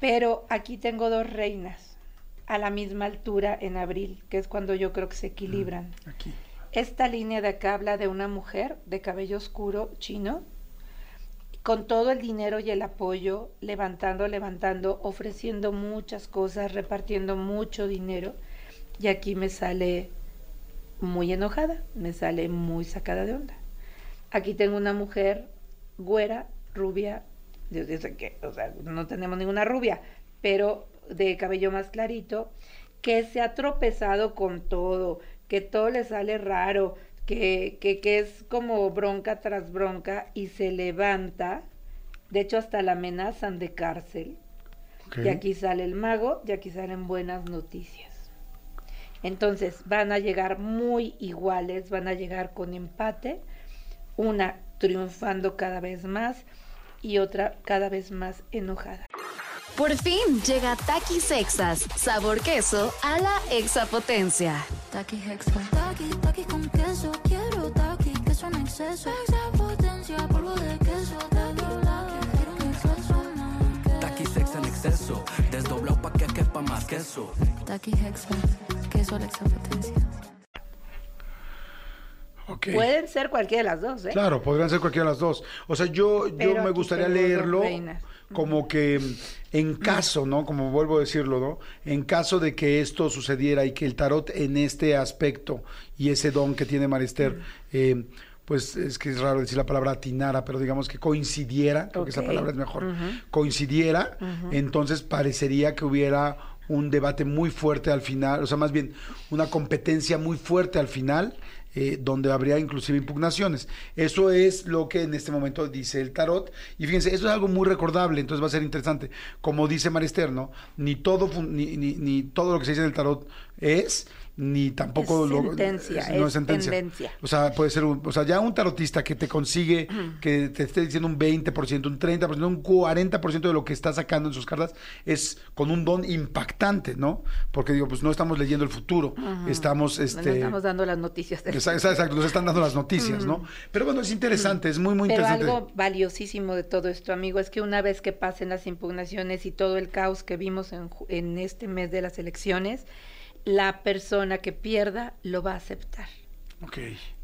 Pero aquí tengo dos reinas a la misma altura en abril, que es cuando yo creo que se equilibran. Aquí. Esta línea de acá habla de una mujer de cabello oscuro chino, con todo el dinero y el apoyo, levantando, levantando, ofreciendo muchas cosas, repartiendo mucho dinero. Y aquí me sale muy enojada, me sale muy sacada de onda. Aquí tengo una mujer güera, rubia, yo sé que, o sea, no tenemos ninguna rubia, pero de cabello más clarito, que se ha tropezado con todo, que todo le sale raro, que, que, que es como bronca tras bronca y se levanta. De hecho, hasta la amenazan de cárcel. Y aquí sale el mago, y aquí salen buenas noticias. Entonces van a llegar muy iguales, van a llegar con empate, una triunfando cada vez más y otra cada vez más enojada. Por fin llega Takis Sexas, sabor queso a la exapotencia. Taki Hexa. Taki, taki con queso. Quiero taki, queso en exceso. Extra potencia, polvo de queso. Taki, quiero un exceso más. Taqui sex en exceso, desdoblado pa' que quepa más queso. Taki Hexa. Queso a la extra potencia. Ok. Pueden ser cualquiera de las dos, ¿eh? Claro, podrían ser cualquiera de las dos. O sea, yo, yo Pero me gustaría leerlo reinas. Como que en caso, ¿no? Como vuelvo a decirlo, ¿no? En caso de que esto sucediera y que el tarot en este aspecto y ese don que tiene Marister, eh, pues es que es raro decir la palabra atinara, pero digamos que coincidiera, creo que esa palabra es mejor, coincidiera, entonces parecería que hubiera un debate muy fuerte al final, o sea, más bien una competencia muy fuerte al final, eh, donde habría inclusive impugnaciones. Eso es lo que en este momento dice el tarot. Y fíjense, eso es algo muy recordable, entonces va a ser interesante. Como dice Marister, ¿no? Ni todo, ni, ni, ni todo lo que se dice en el tarot es, ni tampoco Es lo- sentencia, no es tendencia. o sea, puede ser un, o sea, ya un tarotista que te consigue, que te esté diciendo un 20%, un 30%, un 40% de lo que está sacando en sus cartas, es con un don impactante, ¿no? Porque digo, pues no estamos leyendo el futuro, estamos, No este... estamos dando las noticias del Exacto, exacto, nos están dando las noticias, ¿no? Pero bueno, es interesante, es muy, muy Pero interesante. algo valiosísimo de todo esto, amigo, es que una vez que pasen las impugnaciones y todo el caos que vimos en, en este mes de las elecciones, la persona que pierda lo va a aceptar.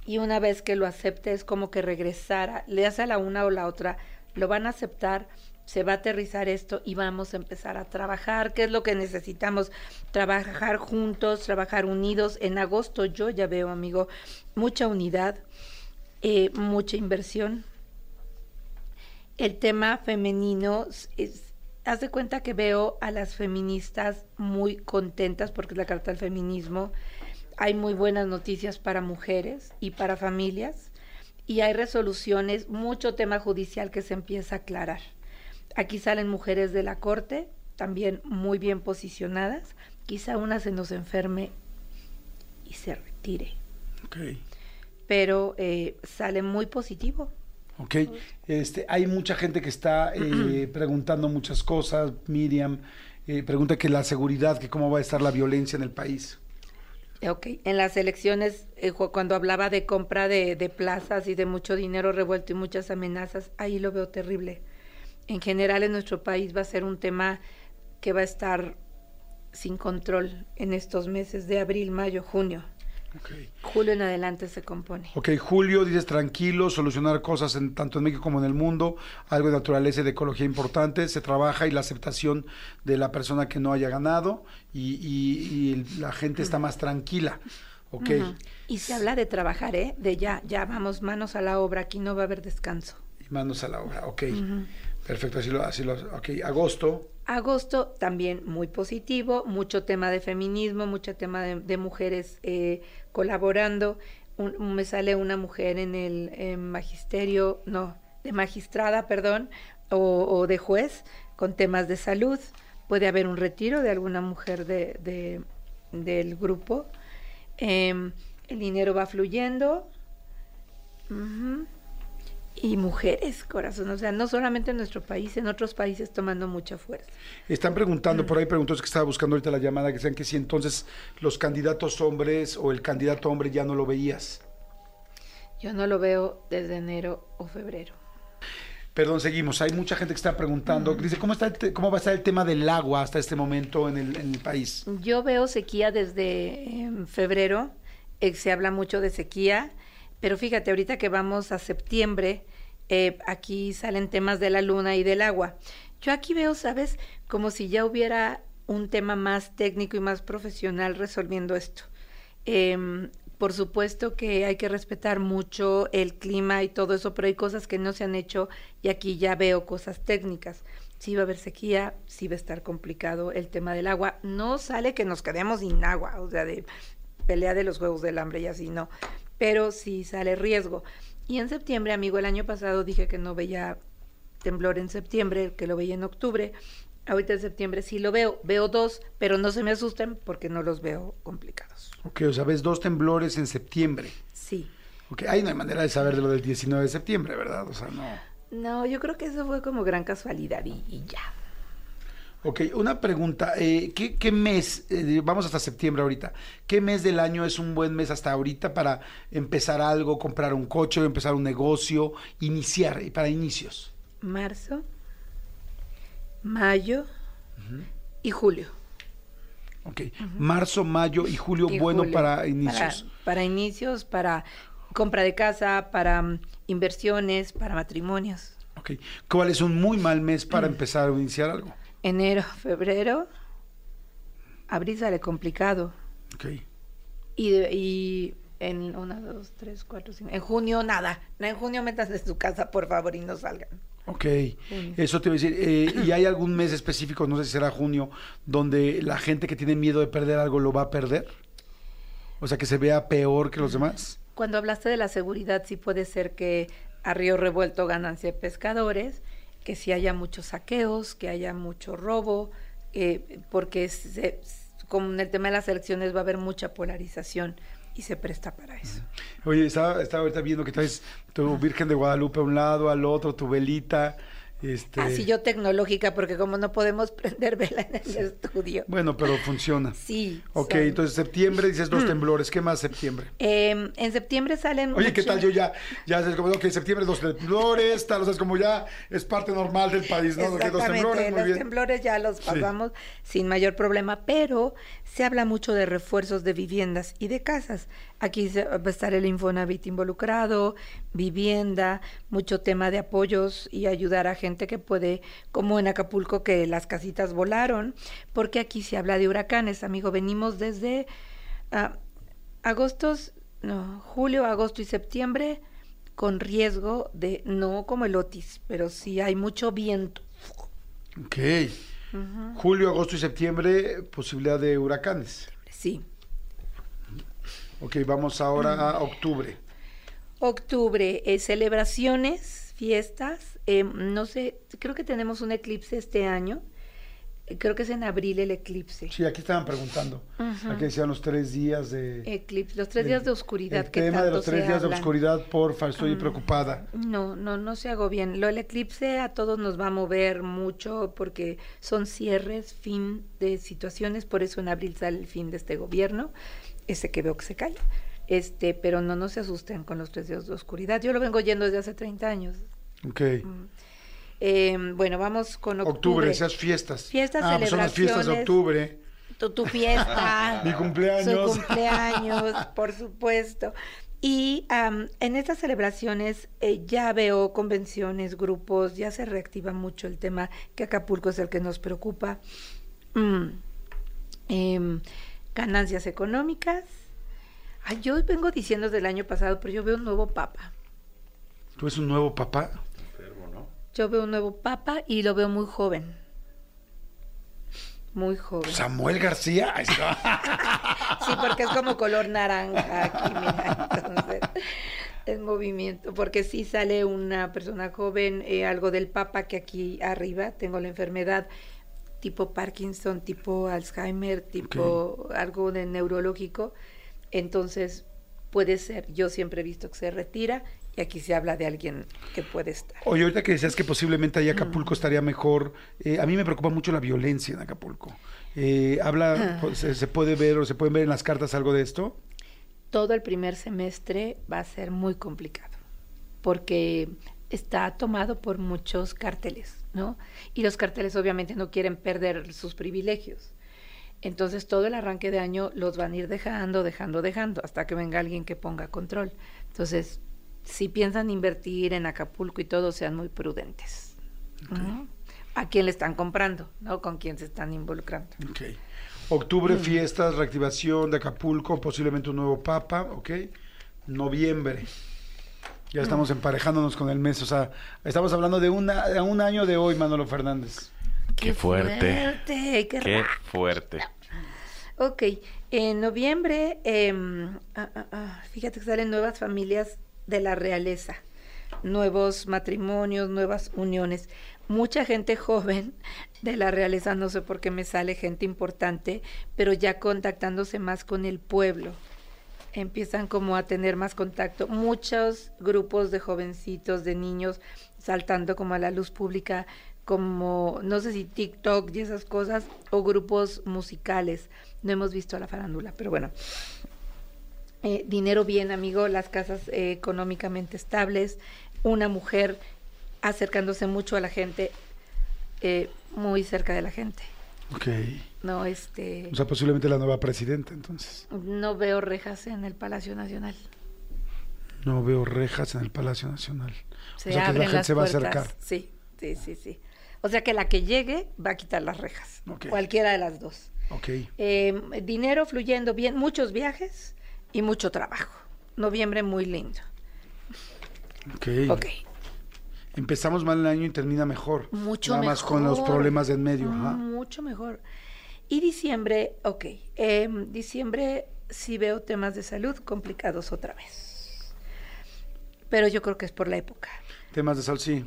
Y una vez que lo acepte es como que regresara, le hace a la una o la otra, lo van a aceptar, se va a aterrizar esto y vamos a empezar a trabajar, que es lo que necesitamos, trabajar juntos, trabajar unidos. En agosto yo ya veo, amigo, mucha unidad, eh, mucha inversión. El tema femenino es, haz de cuenta que veo a las feministas muy contentas porque es la carta del feminismo. Hay muy buenas noticias para mujeres y para familias y hay resoluciones, mucho tema judicial que se empieza a aclarar. Aquí salen mujeres de la corte, también muy bien posicionadas. Quizá una se nos enferme y se retire, pero eh, sale muy positivo. Ok, este, hay mucha gente que está eh, preguntando muchas cosas. Miriam eh, pregunta que la seguridad, que cómo va a estar la violencia en el país. Ok, en las elecciones, eh, cuando hablaba de compra de, de plazas y de mucho dinero revuelto y muchas amenazas, ahí lo veo terrible. En general en nuestro país va a ser un tema que va a estar sin control en estos meses de abril, mayo, junio. Julio en adelante se compone. Ok, Julio, dices tranquilo, solucionar cosas en, tanto en México como en el mundo, algo de naturaleza y de ecología importante, se trabaja y la aceptación de la persona que no haya ganado y, y- y la gente está más tranquila. Ok, Ujú. Y se habla de trabajar, ¿eh? De ya, ya vamos manos a la obra, aquí no va a haber descanso. y manos a la obra, ok. Ujú. Perfecto, así lo, así lo, ok. Agosto, Agosto también muy positivo, mucho tema de feminismo, mucho tema de, de mujeres eh, colaborando, me sale una mujer en el magisterio, no, de magistrada, perdón, o, de juez con temas de salud. Puede haber un retiro de alguna mujer de, de- del grupo. Em, el dinero va fluyendo. Y mujeres, corazón, o sea, no solamente en nuestro país, en otros países tomando mucha fuerza. Están preguntando, por ahí preguntos que estaba buscando ahorita la llamada, que decían que si entonces los candidatos hombres o el candidato hombre ya no lo veías. Yo no lo veo desde enero o febrero. Perdón, seguimos. Hay mucha gente que está preguntando. Dice, ¿cómo, está el ¿cómo va a estar el tema del agua hasta este momento en el, en el país? Yo veo sequía desde em, febrero, eh, se habla mucho de sequía, pero fíjate, ahorita que vamos a septiembre, eh, aquí salen temas de la luna y del agua. Yo aquí veo, ¿sabes? Como si ya hubiera un tema más técnico y más profesional resolviendo esto. Em, por supuesto que hay que respetar mucho el clima y todo eso, pero hay cosas que no se han hecho y aquí ya veo cosas técnicas. Sí va a haber sequía, sí va a estar complicado el tema del agua. No sale que nos quedemos sin agua, o sea, de pelea de los Juegos del Hambre y así, no. Pero sí sale riesgo. Y en septiembre, amigo, el año pasado dije que no veía temblor en septiembre, que lo veía en octubre. Ahorita en septiembre sí lo veo. Veo dos, pero no se me asusten porque no los veo complicados. Ok, o sea, ves dos temblores en septiembre. Sí. Ok, ahí no hay manera de saber de lo del 19 de septiembre, ¿verdad? O sea, no. No, yo creo que eso fue como gran casualidad y, y ya. Ok, una pregunta. eh, ¿qué, qué mes, eh, vamos hasta septiembre ahorita, qué mes del año es un buen mes hasta ahorita para empezar algo, comprar un coche, empezar un negocio, iniciar, y para inicios? Marzo, mayo y julio. Ok, marzo, mayo y julio, Y bueno julio. para inicios. Para, para inicios, para compra de casa, para mm, inversiones, para matrimonios. Ok, ¿cuál es un muy mal mes para empezar o iniciar algo? Enero, febrero, abril sale complicado. Ok, Y, de- y en una, dos, tres, cuatro, cinco. En junio nada. No, en junio metas en su casa, por favor, y no salgan. ok. Junio. Eso te iba a decir. eh, ¿Y hay algún mes específico, no sé si será junio, donde la gente que tiene miedo de perder algo lo va a perder? O sea, que se vea peor que los demás. Cuando hablaste de la seguridad, sí puede ser que a río revuelto ganancia de pescadores, que sí haya muchos saqueos, que haya mucho robo, eh, porque se- como en el tema de las elecciones va a haber mucha polarización y se presta para eso. Oye, estaba, estaba ahorita viendo que traes tu Virgen de Guadalupe a un lado, al otro, tu velita. Este, Así yo tecnológica, porque como no podemos prender vela en el estudio. Bueno, pero funciona. Sí. Ok, son- entonces septiembre dices dos temblores. ¿Qué más septiembre? Eh, en septiembre salen. Oye, ¿qué tal? Yo ya, ya es como, ok, septiembre dos temblores, tal, o sea, es como ya es parte normal del país, ¿no? Exactamente, temblores, muy los bien. temblores ya los Sí. pasamos sin mayor problema, pero se habla mucho de refuerzos de viviendas y de casas. Aquí va a estar el Infonavit involucrado, vivienda, mucho tema de apoyos y ayudar a gente que puede, como en Acapulco, que las casitas volaron, porque aquí se habla de huracanes, amigo. Venimos desde agostos, no, julio, agosto y septiembre con riesgo de, no como el Otis, pero sí hay mucho viento. Ok. Julio, agosto y septiembre, posibilidad de huracanes. Sí. Ok, vamos ahora a octubre. Octubre, eh, celebraciones, fiestas. eh, no sé, creo que tenemos un eclipse este año. Creo que es en abril el eclipse. Sí, aquí estaban preguntando. Ujú. Aquí decían los tres días de... Eclipse, los tres días de oscuridad El que tema de los tres días de oscuridad, porfa, estoy Mm. preocupada. No, no, no se hago bien. Lo del eclipse a todos nos va a mover mucho porque son cierres, fin de situaciones, por eso en abril sale el fin de este gobierno, ese que veo que se cae. Este, pero no, no se asusten con los tres días de oscuridad. Yo lo vengo yendo desde hace 30 años. Ok. Eh, bueno, vamos con octubre. Octubre, esas fiestas. Fiestas, ah, pues son las fiestas de octubre. Tu, tu fiesta. Mi cumpleaños. Su cumpleaños, por supuesto. Y am, en estas celebraciones eh, ya veo convenciones, grupos, ya se reactiva mucho el tema que Acapulco es el que nos preocupa. Mm, em, ganancias económicas. Ay, yo vengo diciendo desde el año pasado, pero yo veo un nuevo papa. ¿Tú eres un nuevo papá? Yo veo un nuevo papa y lo veo muy joven. Muy joven. Samuel García. Ahí está. Sí, porque es como color naranja aquí, mira. Entonces, es movimiento, porque si sale una persona joven, eh, algo del papa que aquí arriba tengo la enfermedad tipo Parkinson, tipo Alzheimer, tipo algo de neurológico, entonces puede ser, yo siempre he visto que se retira y aquí se habla de alguien que puede estar. Oye, ahorita que decías que posiblemente ahí Acapulco estaría mejor, eh, a mí me preocupa mucho la violencia en Acapulco. Eh, habla, pues, se, se puede ver o se pueden ver en las cartas algo de esto? todo el primer semestre va a ser muy complicado, porque está tomado por muchos cárteles, ¿no? Y los cárteles obviamente no quieren perder sus privilegios. Entonces todo el arranque de año los van a ir dejando, dejando, dejando, hasta que venga alguien que ponga control. Entonces, si piensan invertir en Acapulco y todo, sean muy prudentes. ¿no? ¿A quién le están comprando? ¿No? ¿Con quién se están involucrando? Ok. Octubre, fiestas, reactivación de Acapulco, posiblemente un nuevo papa, ¿ok? Noviembre. Ya estamos emparejándonos con el mes, o sea, estamos hablando de, una, de un año de hoy, Manolo Fernández. Qué fuerte. Fuerte, qué Qué fuerte. Ok, en noviembre, em, ah, ah, ah, fíjate que salen nuevas familias de la realeza, nuevos matrimonios, nuevas uniones. Mucha gente joven de la realeza, no sé por qué me sale gente importante, pero ya contactándose más con el pueblo. Empiezan como a tener más contacto. Muchos grupos de jovencitos, de niños, saltando como a la luz pública, como, no sé si TikTok y esas cosas, o grupos musicales. No hemos visto a la farándula, pero bueno. Eh, dinero bien, amigo, las casas eh, económicamente estables, una mujer acercándose mucho a la gente, eh, muy cerca de la gente. Ok. No, este, O sea, posiblemente la nueva presidenta, entonces. no veo rejas en el Palacio Nacional. No veo rejas en el Palacio Nacional. Se o sea, que la gente se va a acercar. Sí, sí, sí, sí. O sea que la que llegue va a quitar las rejas. Cualquiera de las dos. Ok. Eh, dinero fluyendo bien, muchos viajes y mucho trabajo. Noviembre muy lindo. Ok. Ok. Empezamos mal el año y termina mejor. Mucho Nada más con los mejor. problemas de en medio. ajá. Mucho mejor. Y diciembre, ok. em, diciembre sí veo temas de salud complicados otra vez. Pero yo creo que es por la época. Temas de salud, sí.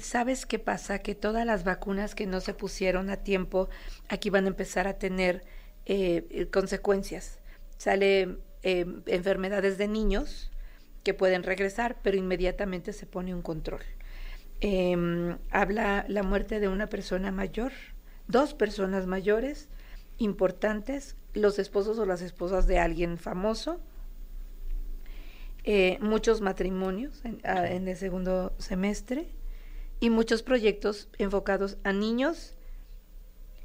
¿Sabes qué pasa? Que todas las vacunas que no se pusieron a tiempo, aquí van a empezar a tener eh, consecuencias. Sale eh, enfermedades de niños que pueden regresar, pero inmediatamente se pone un control. Em, habla la muerte de una persona mayor, dos personas mayores importantes, los esposos o las esposas de alguien famoso, eh, muchos matrimonios en, a- en el segundo semestre y muchos proyectos enfocados a niños,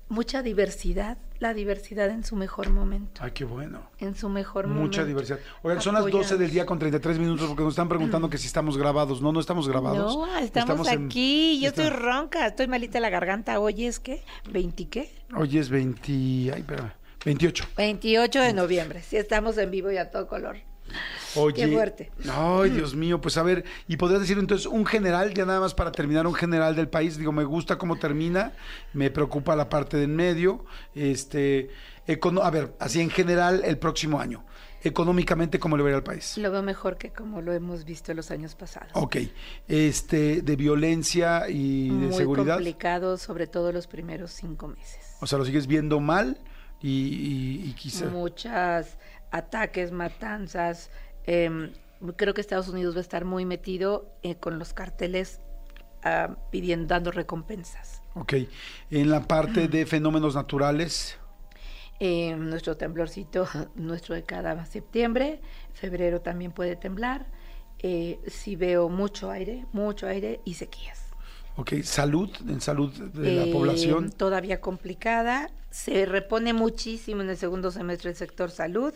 mucha diversidad, la diversidad en su mejor momento, Ay, qué bueno. en su mejor momento. Mucha diversidad. Oigan, son las 12 del día con 33 minutos porque nos están preguntando que si estamos grabados. No, no estamos grabados. No, estamos, aquí, yo está- estoy ronca, estoy malita la garganta, hoy es que, ¿20 qué? Hoy es 20... Ay, espérame. 28. 28 de noviembre, sí estamos en vivo y a todo color. Oye. Qué fuerte. Ay, Dios mío, pues a ver, y podrías decir entonces un general, ya nada más para terminar, un general del país. Digo, me gusta cómo termina, me preocupa la parte de en medio. Este, econo- a ver, así en general el próximo año, económicamente, ¿cómo le va a ir al país? Lo veo mejor que como lo hemos visto en los años pasados. Ok, este, de violencia y de Muy seguridad. complicado, sobre todo los primeros cinco meses. O sea, lo sigues viendo mal y, y- y quizá. Muchas ataques, matanzas. em, creo que Estados Unidos va a estar muy metido eh, con los carteles ah, pidiendo, dando recompensas. Ok, en la parte de fenómenos naturales. Eh, nuestro temblorcito, nuestro de cada septiembre, febrero también puede temblar. Eh, sí veo mucho aire, mucho aire y sequías. Ok, salud, en salud de la Eh, población. Todavía complicada. Se repone muchísimo en el segundo semestre el sector salud,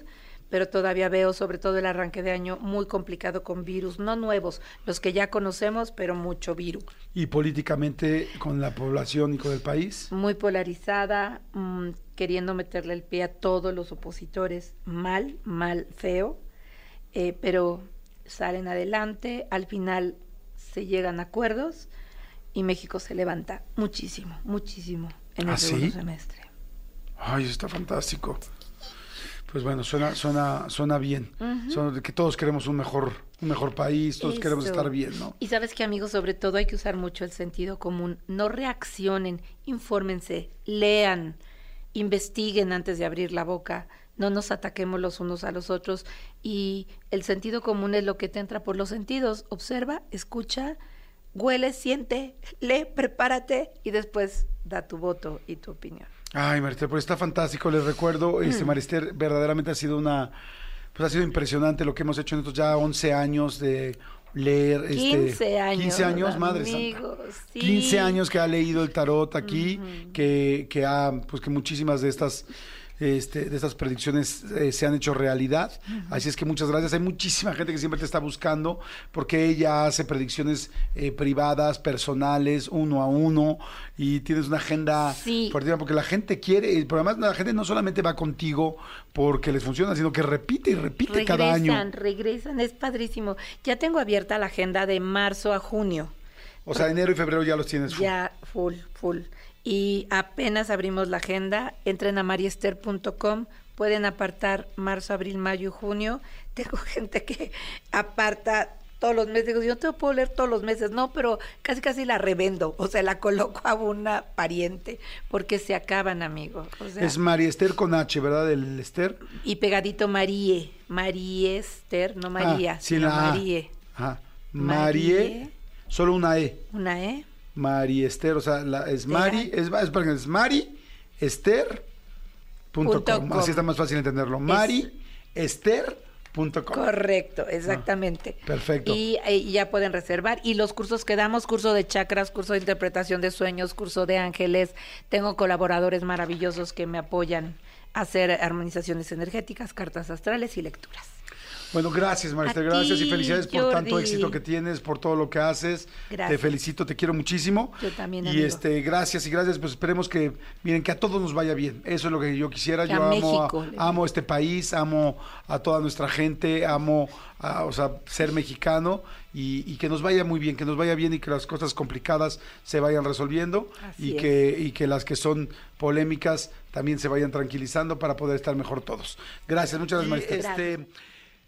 pero todavía veo sobre todo el arranque de año muy complicado con virus, no nuevos, los que ya conocemos, pero mucho virus. y políticamente con la población y con el país. Muy polarizada, mm, queriendo meterle el pie a todos los opositores, mal, mal, feo, eh, pero salen adelante, al final se llegan a acuerdos y México se levanta muchísimo, muchísimo en el ¿Ah, segundo sí? semestre. Ay, eso está fantástico. Pues bueno, suena, suena, suena bien. Suena de que todos queremos un mejor, un mejor país, todos queremos estar bien, ¿no? Y sabes que, amigos, sobre todo hay que usar mucho el sentido común. No reaccionen, infórmense, lean, investiguen antes de abrir la boca. No nos ataquemos los unos a los otros. Y el sentido común es lo que te entra por los sentidos. Observa, escucha, huele, siente, lee, prepárate y después da tu voto y tu opinión. Ay, Marister, pues está fantástico. Les recuerdo, este, Marister, verdaderamente ha sido una, pues ha sido impresionante lo que hemos hecho en estos ya 11 años de leer. este, 15 años. 15 años, madre santa. amigos, sí. 15 años que ha leído el tarot aquí, que, que ha, pues que muchísimas de estas este, de estas predicciones eh, se han hecho realidad. Así es que muchas gracias. Hay muchísima gente que siempre te está buscando porque ella hace predicciones eh, privadas, personales, uno a uno y tienes una agenda Sí. porque la gente quiere, y por además la gente no solamente va contigo porque les funciona, sino que repite y repite cada año. Regresan, regresan, es padrísimo. Ya tengo abierta la agenda de marzo a junio. O sea, enero y febrero ya los tienes. full. Ya, full, full. Y apenas abrimos la agenda, entren a mariester.com, pueden apartar marzo, abril, mayo y junio. Tengo gente que aparta todos los meses. Digo, yo no te puedo leer todos los meses, no, pero casi casi la revendo, o sea, la coloco a una pariente, porque se acaban, amigos. O sea, Es María Esther con H, ¿verdad? El Esther. y pegadito Marie, Mariester, no María, Ah, sí, sino la. Marie. Ajá. Marie, Marie. solo una E. Una E. Mari Esther, o sea, la, es. Mari, es, es, es Mari Esther punto com. com. Así está más fácil entenderlo. Mari Esther punto com. Correcto, exactamente. perfecto. Y, eh, y ya pueden reservar. Y los cursos que damos, curso de chakras, curso de interpretación de sueños, curso de ángeles. Tengo colaboradores maravillosos que me apoyan a hacer armonizaciones energéticas, cartas astrales y lecturas. Bueno, gracias, Marista, A gracias y felicidades por tanto éxito que tienes, por todo lo que haces. Gracias. Te felicito, te quiero muchísimo. Yo también, Y amigo. este, gracias y gracias, pues esperemos que, miren, que a todos nos vaya bien. Eso es lo que yo quisiera. Que yo a amo, México a- amo este país, amo a toda nuestra gente, amo, a, o sea, ser mexicano y, y que nos vaya muy bien, que nos vaya bien y que las cosas complicadas se vayan resolviendo Así y es. que, y que las que son polémicas también se vayan tranquilizando para poder estar mejor todos. Gracias, muchas gracias. Este,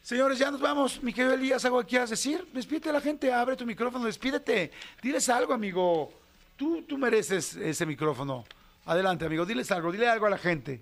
Señores, ya nos vamos. Mi querido Elías, ¿algo que quieras decir? Despídete a la gente, abre tu micrófono, despídete. Diles algo, amigo. Tú, tú mereces ese micrófono. Adelante, amigo, diles algo, dile algo a la gente.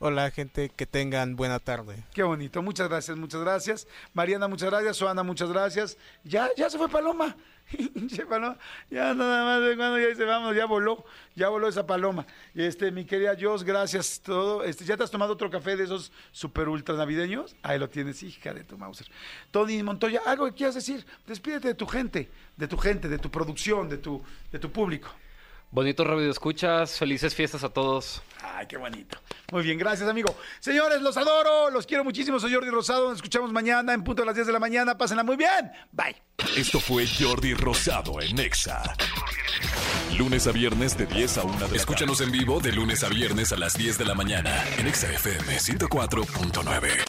Hola gente, que tengan buena tarde. Qué bonito, muchas gracias, muchas gracias. Mariana, muchas gracias. Soana, muchas gracias. Ya, ya se fue Paloma. Ya nada más de cuando ya dice, vamos, ya voló, ya voló esa paloma. Y este, mi querida Jos, gracias todo. Este, ¿ya te has tomado otro café de esos super ultra navideños? Ahí lo tienes, hija de tu Mauser. Tony Montoya, algo que quieras decir. Despídete de tu gente, de tu gente, de tu producción, de tu, de tu público. Bonito radio escuchas, felices fiestas a todos. Ay, qué bonito. Muy bien, gracias, amigo. Señores, los adoro, los quiero muchísimo. Soy Jordi Rosado. Nos escuchamos mañana en punto de las 10 de la mañana. Pásenla muy bien. Bye. Esto fue Jordi Rosado en Nexa. Lunes a viernes de 10 a 1 de la Escúchanos en vivo de lunes a viernes a las 10 de la mañana en Exa FM 104.9.